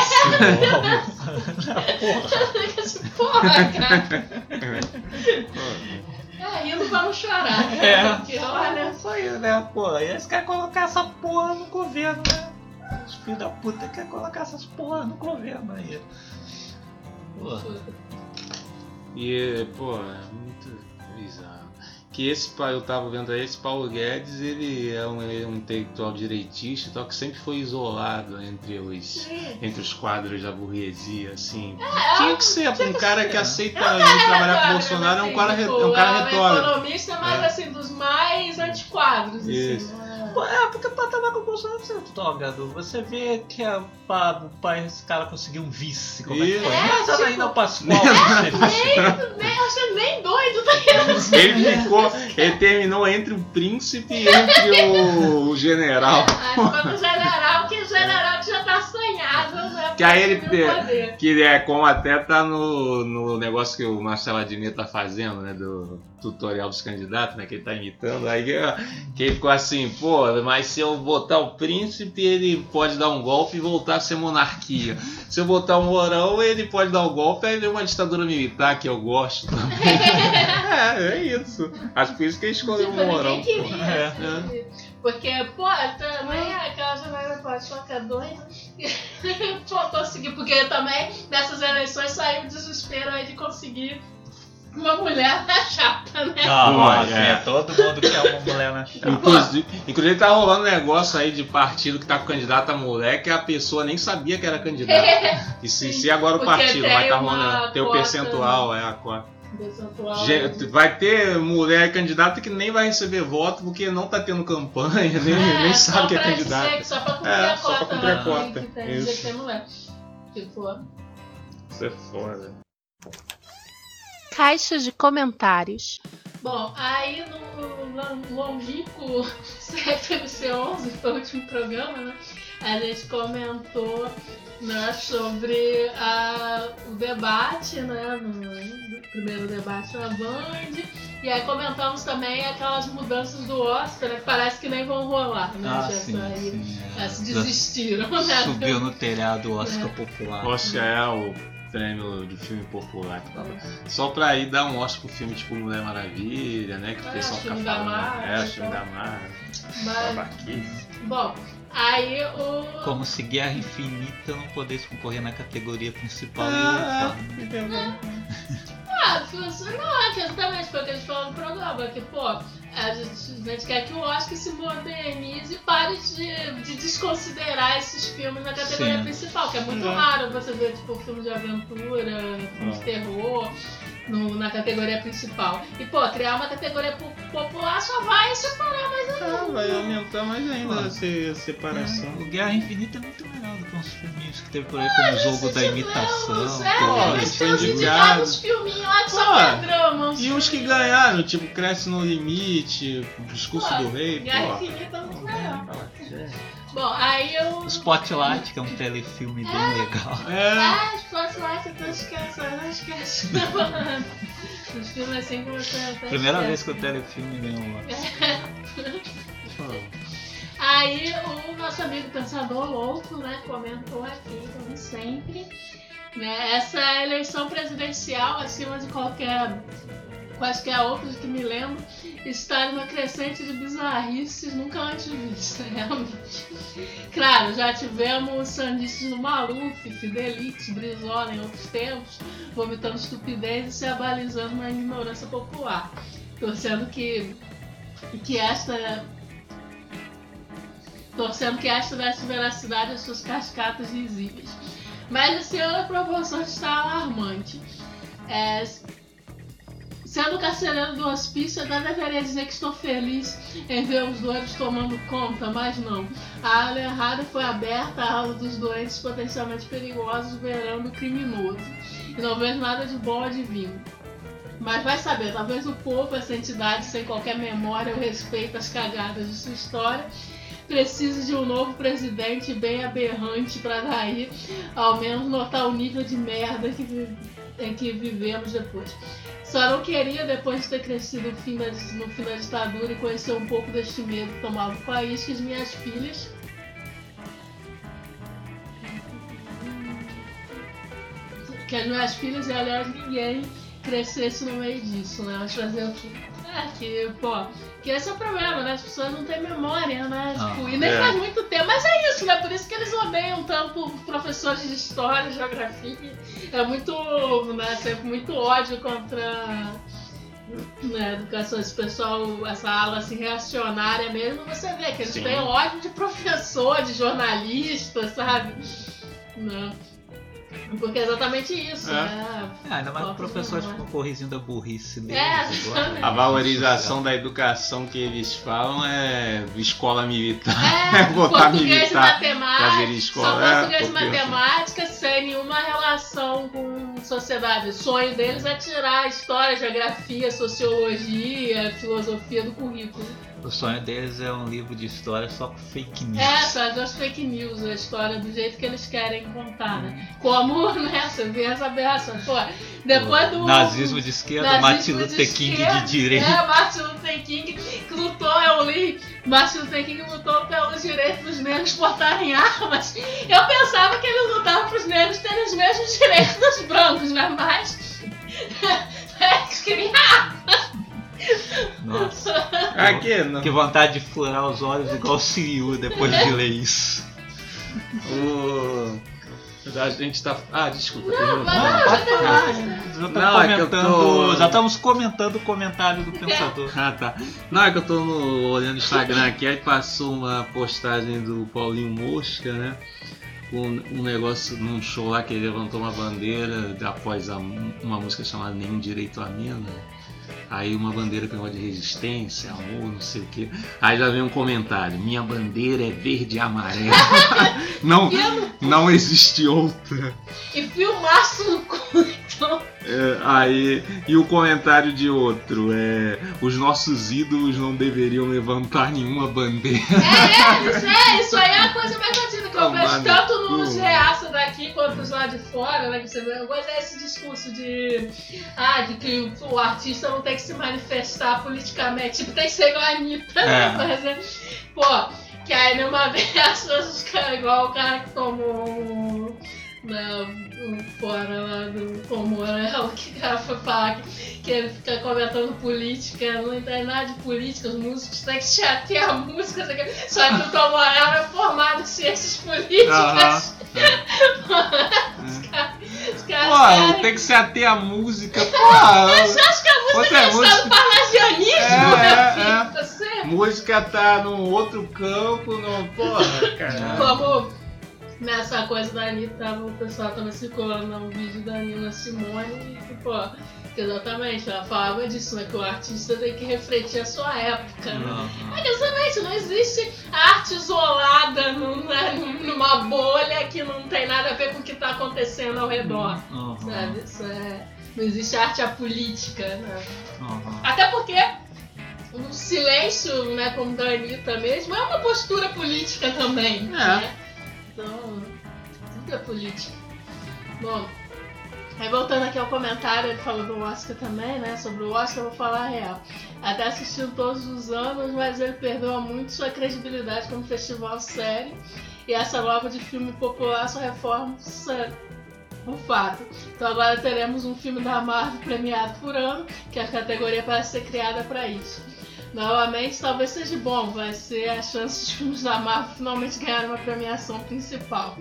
Assim, Porra, cara. É, rindo vamos chorar. É. Porque olha. Isso aí, né, pô? E eles querem colocar essa porra no governo, né? os filhos da puta querem colocar essas porra no governo aí. Pô, E, pô, é muito. Que esse, eu tava vendo aí, esse Paulo Guedes, ele é um, ele é um intelectual direitista, tal, que sempre foi isolado entre os, entre os quadros da burguesia, assim. Tinha que ser, um cara que aceita ir trabalhar com o Bolsonaro é um cara, re- é um cara É um retórico. economista, mas É. assim, dos mais antiquadros. Isso. Assim, é, porque pra trabalhar com o Bolsonaro você toga, Du. Você vê que a, o pai, esse cara conseguiu um vice. Como é que foi? É, Nessa tipo, ainda Pascoal. né? nem, nem, acho que nem doido tá Ele ficou, ele terminou entre o príncipe e entre o, o general. Aí foi pro general, que o general já tá assanhado, né? Que aí ele o. Que é como até tá no, no negócio que o Marcelo Adnet tá fazendo, né? Do tutorial dos candidatos, né? Que ele tá imitando. Aí ó, que ele ficou assim, pô, mas se eu botar o príncipe, ele pode dar um golpe e voltar a ser monarquia. Se eu botar o Mourão, ele pode dar um golpe, aí vem uma ditadura militar que eu gosto também. é, é isso. Acho por isso que ele escolheu o Mourão. É, assim, Porque, pô, também aquela janela que é doida. Pô, consegui, porque também nessas eleições saiu o desespero aí de conseguir uma mulher na chapa, né? Nossa, é. é. todo mundo quer uma mulher na chapa. Inclusive, inclusive tá rolando um negócio aí de partido que tá com candidato a mulher que a pessoa nem sabia que era candidata. E se, se agora o partido vai tá rolando, tem o cota- percentual, é a cota. Vai ter mulher candidata que nem vai receber voto porque não tá tendo campanha, nem, nem só sabe que é dizer candidata. que Só pra cumprir É, a só pra cota. cumprir a né, cota. Que tem dizer Isso. que tem mulher. Tipo, Isso é foda. Caixa de comentários. Bom, aí no lon- longínquo CFMC11, que foi o último programa, né? A gente comentou né, sobre a, o debate, né? No, no primeiro debate na Band. E aí comentamos também aquelas mudanças do Oscar, né? Que parece que nem vão rolar, né? Ah, Já sim, saíram. sim. Já é. se desistiram, né? Subiu no telhado o Oscar É. Popular. Oscar é o prêmio de filme popular que tava. Só pra ir dar um Oscar pro filme tipo Mulher Maravilha, né? Que o É, pessoal fica filme da falando. Marvel, É, o filme então. da Marvel. Mas, Babaquice. bom, aí o. Como se Guerra Infinita não pudesse concorrer na categoria principal. Ah, e ele fala. Ah, não, é que exatamente foi o que a gente falou no programa, que, pô, a gente, a gente quer que o Oscar se modernize e pare de, de desconsiderar esses filmes na categoria Sim. principal, que é muito Uhum. raro você ver, tipo, filme de aventura, filme de terror no- na categoria principal. E, pô, criar uma categoria po- popular só vai separar mais ainda. Ah, vai aumentar mais ainda Ah. essa separação. O Guerra Infinita é muito melhor do que uns filminhos que teve por aí, como o jogo da imitação. É, Pô, eles foi indicado. filminhos lá que só Pô, tem drama. uns E os que ganharam, tipo, Cresce no Limite, Discurso Pô, do Rei, Guerra pô. Infinita é muito melhor. Bom, aí eu. O Spotlight, que é um telefilme bem legal. É, Ah, Spotlight, não esquece, não esquece. Os filmes assim que você. até Primeira vez que o telefilme ganhou Oscar. Aí o nosso amigo pensador louco, né, comentou aqui, como sempre, né, essa eleição presidencial, acima de qualquer quaisquer outras que me lembro, está numa crescente de bizarrices nunca antes vista, realmente. Claro, já tivemos sandices no Maluf, Fidelix, Brizola em outros tempos, vomitando estupidez e se abalizando na ignorância popular. Torcendo que, que esta torcendo que esta desse veracidade às suas cascatas risíveis. Mas esse ano a proporção está alarmante. É, sendo carcereiro do hospício, eu até deveria dizer que estou feliz em ver os doentes tomando conta, mas não. A ala errada foi aberta à ala dos doentes potencialmente perigosos, verando o criminoso. E não vejo nada de bom advindo. Mas vai saber, talvez o povo, essa entidade sem qualquer memória ou respeito às cagadas de sua história, precisa de um novo presidente bem aberrante para daí ao menos notar o nível de merda que, vi- em que vivemos depois. Só não queria, depois de ter crescido no fim, da, ditadura e conhecer um pouco deste medo que tomava o país, que as minhas filhas. Que as minhas filhas e aliás ninguém crescesse no meio disso, né? O quê? É, que, pô, que esse é o problema, né? As pessoas não têm memória, né? Ah, Tipo, e nem é. faz muito tempo. Mas é isso, né? Por isso que eles odeiam tanto professores de história, geografia. É muito, né? Sempre muito ódio contra né, educação, esse pessoal, essa ala assim, reacionária mesmo, você vê que eles Sim. têm ódio de professor, de jornalista, sabe? Né? Porque é exatamente isso, É. né? É, ainda mais o professor de ficam corrigindo a burrice deles. É. A valorização da educação que eles falam é escola militar. É, Botar português e militar, matemática. fazer escola. Só É, português e porque- matemática sem nenhuma relação com sociedade. O sonho deles é tirar história, geografia, sociologia, filosofia do currículo. O sonho deles é um livro de história só com fake news. É, fazer as fake news, a história do jeito que eles querem contar, né? Como, né, você vê as aberrações. Pô, depois do... Nazismo de esquerda, Martin Luther King de direita. É, Martin Luther King que lutou, eu li, Martin Luther King lutou pelos direitos dos negros portarem armas. Eu pensava que ele lutava para os negros terem os mesmos direitos dos brancos, né? Mas... Eles queriam Nossa, Aqui, não. que vontade de furar os olhos igual o Siriu depois de ler isso. O... A gente tá. Ah, desculpa. Não, não, tá Não, é que eu tô- já estamos comentando o comentário do pensador. Ah, tá. Não, é que eu tô no- olhando o Instagram aqui, aí passou uma postagem do Paulinho Mosca, né? Um, um negócio num show lá que ele levantou uma bandeira após a- uma música chamada Nenhum Direito a Mina. Aí uma bandeira com negócio de resistência, amor, não sei o que. Aí já vem um comentário: Minha bandeira é verde e amarela. não, não existe outra. E filmaço no cu. É, aí, e o comentário de outro é: Os nossos ídolos não deveriam levantar nenhuma bandeira. É, isso, é, isso aí é a coisa mais batida que eu vejo tanto nos reaça daqui quanto os lá de fora, né? Que você vê. Desse discurso de. Ah, de que o artista não tem que se manifestar politicamente. Tipo, tem que ser igual a Anitta, né? É. Por exemplo. Pô, que aí numa vez as pessoas ficaram igual o cara que tomou. Na, um fora lá do Comorel, que o cara foi falar que, que ele fica comentando política, não entende nada de política, os músicos têm que se ater a música, só que o Tom Morel é formado em ciências políticas. Os caras os caras Pô, tem que se ater à música. Porra, Você acha que a música é música- estado parnasianismo, É, meu é, filho? é. Você música tá num outro campo, não. Porra, cara. Como nessa coisa da Anitta, o pessoal tava circulando um vídeo da Nina Simone e, pô, exatamente, ela falava disso, né? Que o artista tem que refletir a sua época, né? Uhum. É exatamente, não existe arte isolada numa, numa bolha que não tem nada a ver com o que tá acontecendo ao redor, Uhum. sabe? Isso é... Não existe arte apolítica, né? Uhum. Até porque o silêncio, né, como da Anitta mesmo, é uma postura política também. Né? Então, tudo é política. Bom, aí voltando aqui ao comentário, ele falou do Oscar também, né? Sobre o Oscar, eu vou falar a real. Até assistindo todos os anos, mas ele perdeu muito sua credibilidade como festival sério. E essa nova de filme popular só reforça o fato. Então agora teremos um filme da Marvel premiado por ano, que a categoria parece ser criada para isso. Novamente, talvez seja bom, vai ser a chance dos filmes da Marvel finalmente ganharem uma premiação principal.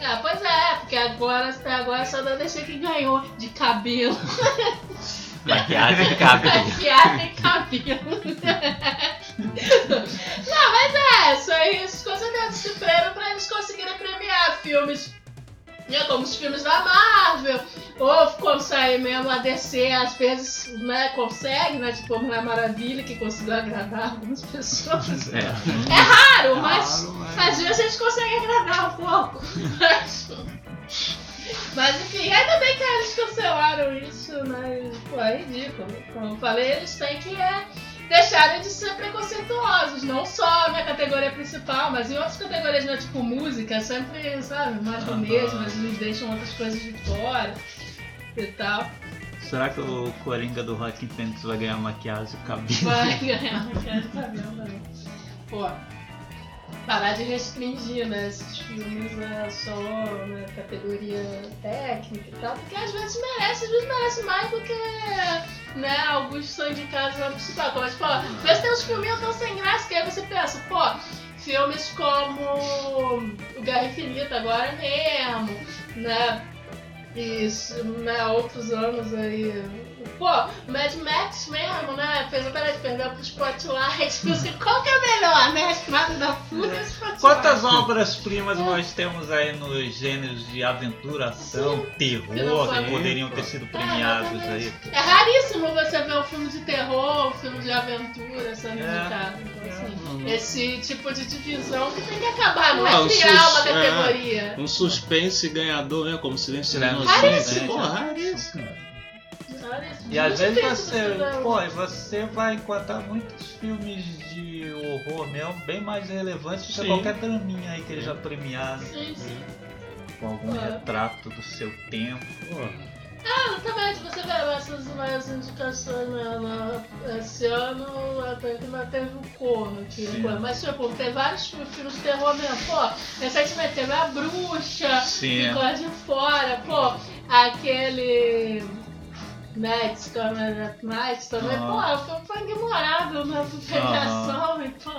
É, pois é, porque agora, até agora só da DC que ganhou de cabelo. Maquiagem cabe. Maquiagem e cabelo. Não, mas é, isso aí, essas coisas dentro se prêmio pra eles conseguirem premiar filmes. Né, Como os filmes da Marvel, ou quando sai mesmo a DC, às vezes né, consegue, né? Tipo Mulher Maravilha, que conseguiu agradar algumas pessoas. É. É raro, mas Claro, mas- às vezes a gente consegue agradar um pouco. Mas, mas, enfim, ainda bem que eles cancelaram isso, né? Pô, é ridículo. Como eu falei, eles têm que é, deixarem de ser preconceituosos, não só na categoria principal, mas em outras categorias, né? Tipo música, sempre, sabe, mais do mesmo, eles deixam outras coisas de fora e tal. Será que o Coringa do Rockin' Fênix vai ganhar maquiagem e cabelo? Vai ganhar, não quero saber também. Pô, parar de restringir, né, esses filmes a só né, categoria técnica e tal, porque às vezes merece, às vezes merece mais do que né, alguns são indicados na principal. Como, tipo, ó, vê se tem uns filminhos tão sem graça que aí você pensa, pô, filmes como O Guerra Infinita agora mesmo, né? Isso, né, outros anos aí. Pô, Mad Max mesmo, né? Fez até de perder pro Spotlight. Você, qual que é melhor, né? Estrada da Fúria ou Spotlight? Quantas obras-primas nós temos aí nos gêneros de aventura, ação, terror que poderiam ter sido premiados aí? É raríssimo você ver um filme de terror, um filme de aventura sendo É. indicado. Então, assim, Uhum. esse tipo de divisão que tem que acabar, não Ah, é o criar sus- uma é. categoria. Um suspense ganhador, né? Como Silêncio. Raríssimo. Pô, raríssimo. Raríssimo. E às vezes você, ver. pô, e você vai encontrar muitos filmes de horror mesmo bem mais relevantes do que qualquer draminha aí que eles já premiaram, Sim, sim. com algum É. retrato do seu tempo. Pô, Ah, também, se você ver essas mais indicações né, na- esse ano, até que não teve o Corno aqui. Sim. pô, Mas, tipo, tem vários fi- filmes de terror mesmo. Pô, recentemente teve A Bruxa, Sim. ficou lá de fora. Pô, aquele... Nights, Coming at Night também. Aham. Pô, foi, foi ignorado na premiação. E, pô,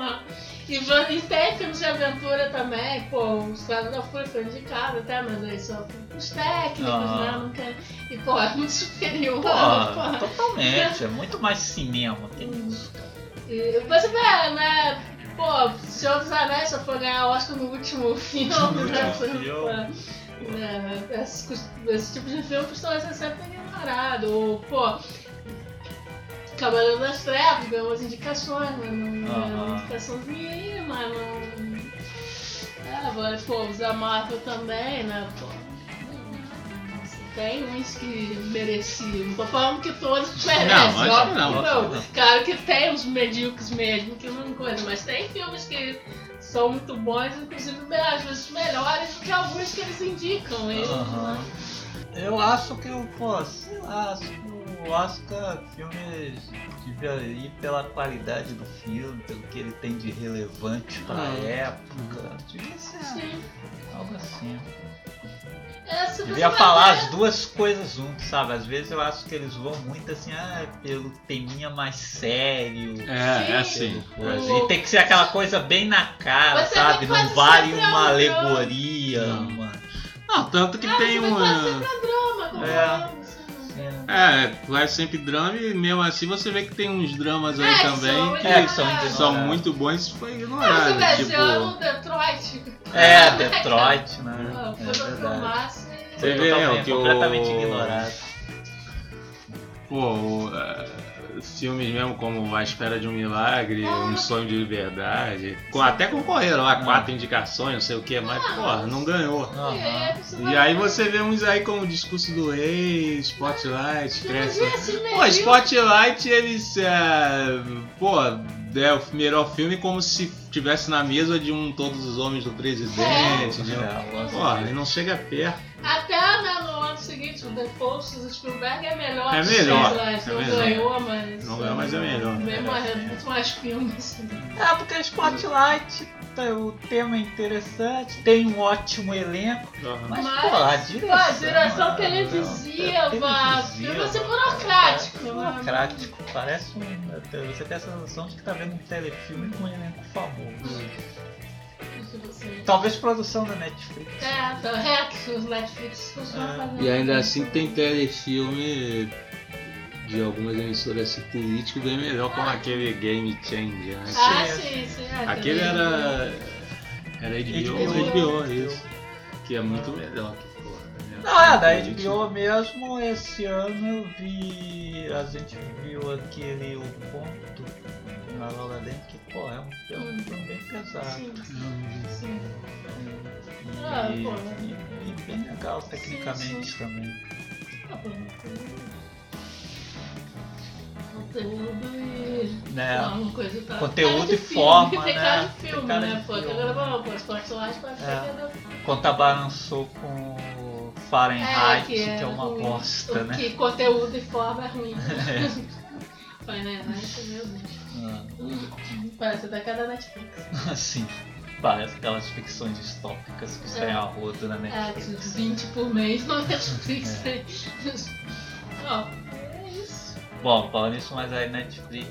e, va- e tem filmes de aventura também. Pô, os caras da Fúria foi indicado até, mas aí só os técnicos, Aham. né? Não tem... E, pô, é muito superior. Pô, pô. totalmente, é muito mais cinema que isso. E você vê, né? Pô, Senhor dos Anéis só foi ganhar Oscar no último filme, né? último Foi- filme. pô, né, esse, esse tipo de filme costuma ser sempre ignorado. Ou, pô, Cavaleiro das Trevas ganhou umas indicações, mas não ganhou Aham. uma indicaçãozinha aí, mas não. É, agora, pô, os da Marvel também, né? Pô. Tem uns que mereciam. Não tô falando que todos merecem. Não, óbvio não, que não. Claro que tem uns medíocres mesmo, que não coisa, mas tem filmes que são muito bons, inclusive às vezes melhores do que alguns que eles indicam. Eles, né? Eu acho que o, pô, sei lá, acho que o Oscar filmes devia ir pela qualidade do filme, pelo que ele tem de relevante pra Ah. época. Devia ser Sim. algo assim. É, Devia falar ver- as duas coisas juntas, sabe? Às vezes eu acho que eles vão muito assim, ah, pelo teminha mais sério. É, é Sim. assim. O- E tem que ser aquela coisa bem na cara, Você sabe? Não vale uma é alegoria, Não. Não, tanto que Ah, tem a drama, como É. É, vai sempre drama e mesmo assim você vê que tem uns dramas aí É, também são que É, que são são muito bons e foi Ah, ignorado. vê, esse Tipo, ano Detroit. É, Detroit, né? Ah, É Foi pra verdade. Você vê, ó, que o- completamente ignorado. pô, o, é, filmes mesmo como A Espera de um Milagre, Ah. Um Sonho de Liberdade, com- até concorreram lá, quatro indicações, não sei o que, mas Ah, porra, não ganhou. E aí, você E aí você vê uns aí como o Discurso do Rei, Spotlight, cresce. esse Pô, Spotlight, eles. É, pô, é o melhor filme como se tivesse na mesa de um Todos os Homens do Presidente. de um- É, Pô, ele não chega perto. Até né, no ano seguinte, o The Post do Spielberg é melhor. É que melhor, é Não melhor. ganhou, mas. Não ganhou, mas é melhor. Mesmo é muito mais filmes. É, porque Spotlight, tá, o tema é interessante, tem um ótimo elenco, mas, Mas, pô, a pô, direção... a direção é, televisiva, é televisiva, filme assim burocrático, parece né? burocrático, parece um... Você tem a sensação de que tá vendo um telefilme com um elenco famoso. Talvez produção da Netflix. É, tá, é que os Netflix costumam É. fazer. E ainda assim tem telefilme de algumas emissoras assim, político bem melhor, como aquele Game Changer. Né? Ah, Sim, sim, sim. é, Aquele também. era. Era HBO, HBO, HBO, isso. Que é muito melhor que porra. né? Não, é, da HBO mesmo, esse ano eu vi. A gente viu aquele O Conto na Dente, que pô, é um filme Hum. bem pesado. Sim, sim. E, Ah, e- e bem legal tecnicamente Sim, também. Bom. Conteúdo e. Né? Uma coisa tá. Conteúdo de e filme, forma, tem né? cara de Tem filme, cara né? de Pô, filme. que agora vamos pôr Spotlight pra É. ficar. Contrabalançou com o Fahrenheit, que é, uma ruim. bosta, né? Que conteúdo e forma é ruim. É. Fahrenheit, meu Deus. Ah, Parece até cada Netflix. Assim, parece aquelas ficções distópicas que saem É. a rodo na É, Netflix. que 20 por mês no Netflix. É. Ó, é. Bom, falando isso, mas a Netflix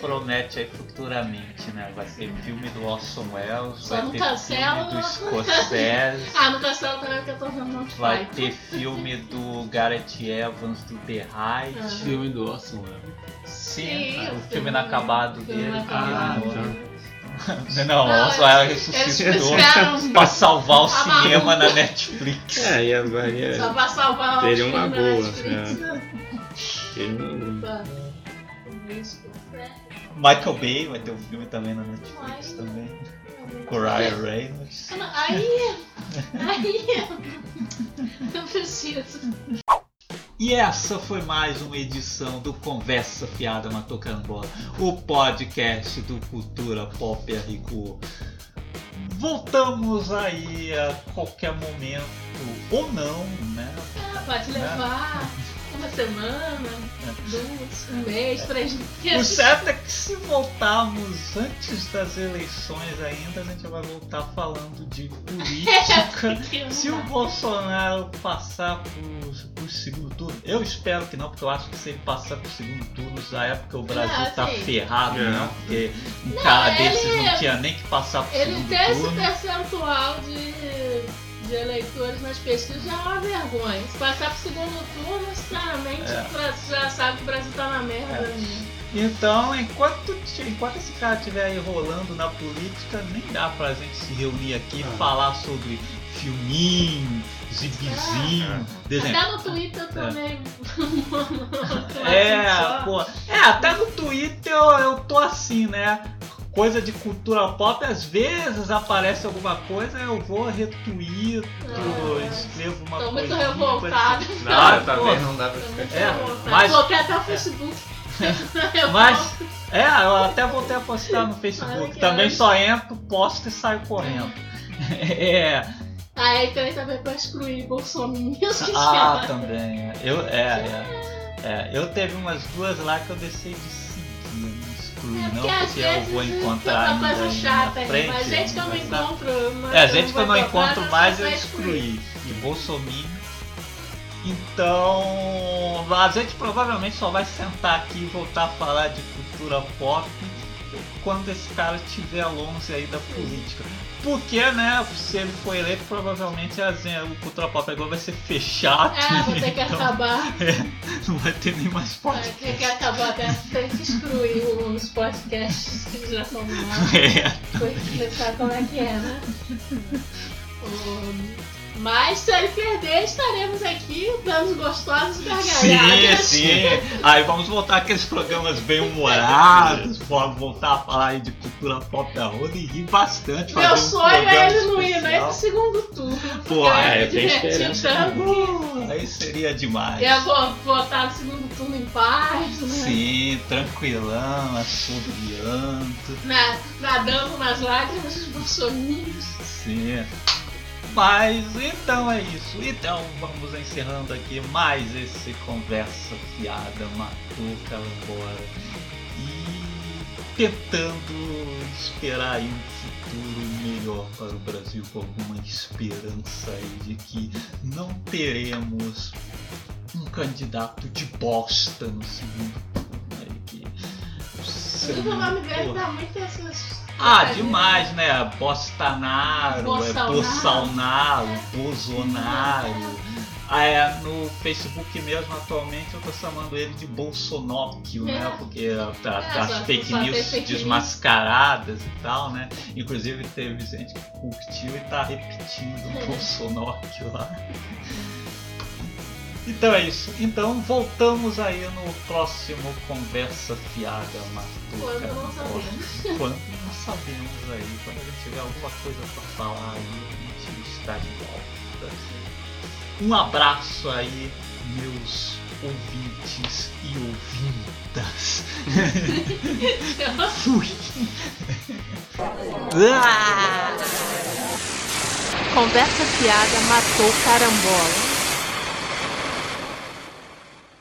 promete aí futuramente, né? Vai ter filme do Orson Welles, Só vai ter filme do não. Scorsese, Ah, no castelo também porque eu tô vendo Monty vai ter filme do Gareth Evans do The Height. Ah. Filme do Orson Welles. Sim, Sim, o o filme filme- inacabado filme dele. que Ah, não- Não, o Não, Orson Welles Eles ressuscitou pra salvar o cinema na Netflix. É, e agora só pra salvar Seria o uma boa, Netflix. Michael Bay vai ter um filme também na Netflix também. Com Ryan Reynolds. Aí, aí, não preciso. E essa foi mais uma edição do Conversa Fiada Matocambola, o podcast do Cultura Pop Rico. Voltamos aí a qualquer momento, ou não, né? Ah, Pode levar uma semana, duas, um mês, três O meses. certo é que se voltarmos antes das eleições ainda, a gente vai voltar falando de política. Se o Bolsonaro passar pro, pro segundo turno, eu espero que não, porque eu acho que se ele passar pro segundo turno, já é porque o Brasil Ah, tá sim. ferrado, É. né? Porque um cara ele- desses não tinha nem que passar pro Ele segundo tem esse turno. percentual de, de eleitores nas pesquisas já é uma vergonha. Se passar pro segundo turno, sinceramente, É. já sabe que o Brasil tá na merda. né? Então, enquanto, enquanto esse cara estiver aí rolando na política, nem dá pra gente se reunir aqui e Ah. falar sobre filminho, gibizinho, desenho. Até no Twitter eu também. É, pô. É, até no Twitter eu, eu tô assim, né? Coisa de cultura pop, às vezes aparece alguma coisa, eu vou retuito, Ah. escrevo uma Tô coisa. muito revoltada. Não, tá também não dá pra ficar. É, mas... Coloquei até o Facebook. Eu Mas, é, eu até voltei a postar no Facebook. Também só entro, posto e saio correndo. É. Aí tem também pra excluir que Ah, também. é. Eu, é, é, é. Eu teve umas duas lá que eu deixei de não excluí É, não, porque eu vou é encontrar ainda coisa chata, na frente. mas gente que eu não encontro. mas É, gente que eu não encontro mais eu excluí. E Bolsonaro. Então, a gente provavelmente só vai sentar aqui e voltar a falar de cultura pop quando esse cara estiver longe aí da política. Porque, né, se ele for eleito, provavelmente a gen- o cultura pop agora vai ser fechado. É, vou ter que então, acabar. é, não vai ter nem mais Vai podcast. ter que acabar até excluir os podcasts que já no ar. É. Foi explicar como é que é, né? Mas se ele perder, estaremos aqui dando gostosos Sim, gargalhadas. sim. Aí vamos voltar aqueles programas bem humorados, vamos voltar a falar aí de cultura pop da roda e rir bastante. Meu fazer um sonho é ele não ir nem especial. pro segundo turno. Pô, é, tem diverti esperança. tanto. Aí seria demais. Eu vou votar no segundo turno em paz, né? Sim, tranquilão, assobiando. Na- nadando nas lágrimas dos bolsominions. Sim. Mas então é isso. Então vamos encerrando aqui mais esse conversa fiada, matou, calambora. E tentando esperar aí um futuro melhor para o Brasil com alguma esperança aí de que não teremos um candidato de bosta no segundo turno aí que O dele dá muito essas. Ah, demais, né? Bolsonaro, é Bolsonaro. Bolsonaro, Bolsonaro. Ah, é, no Facebook mesmo, atualmente, eu tô chamando ele de Bolsonóquio, É. né? Porque tá, É, tá só- as fake news fake news. desmascaradas e tal, né? Inclusive teve gente que curtiu e tá repetindo É. Bolsonóquio lá. Então é isso. Então voltamos aí no próximo Conversa Fiada Matuca. Quando não sabemos. Quando sabemos aí. Quando a gente tiver alguma coisa pra falar aí, a gente está de volta. Um abraço aí, meus ouvintes e ouvintas. Fui! Conversa fiada matou carambola.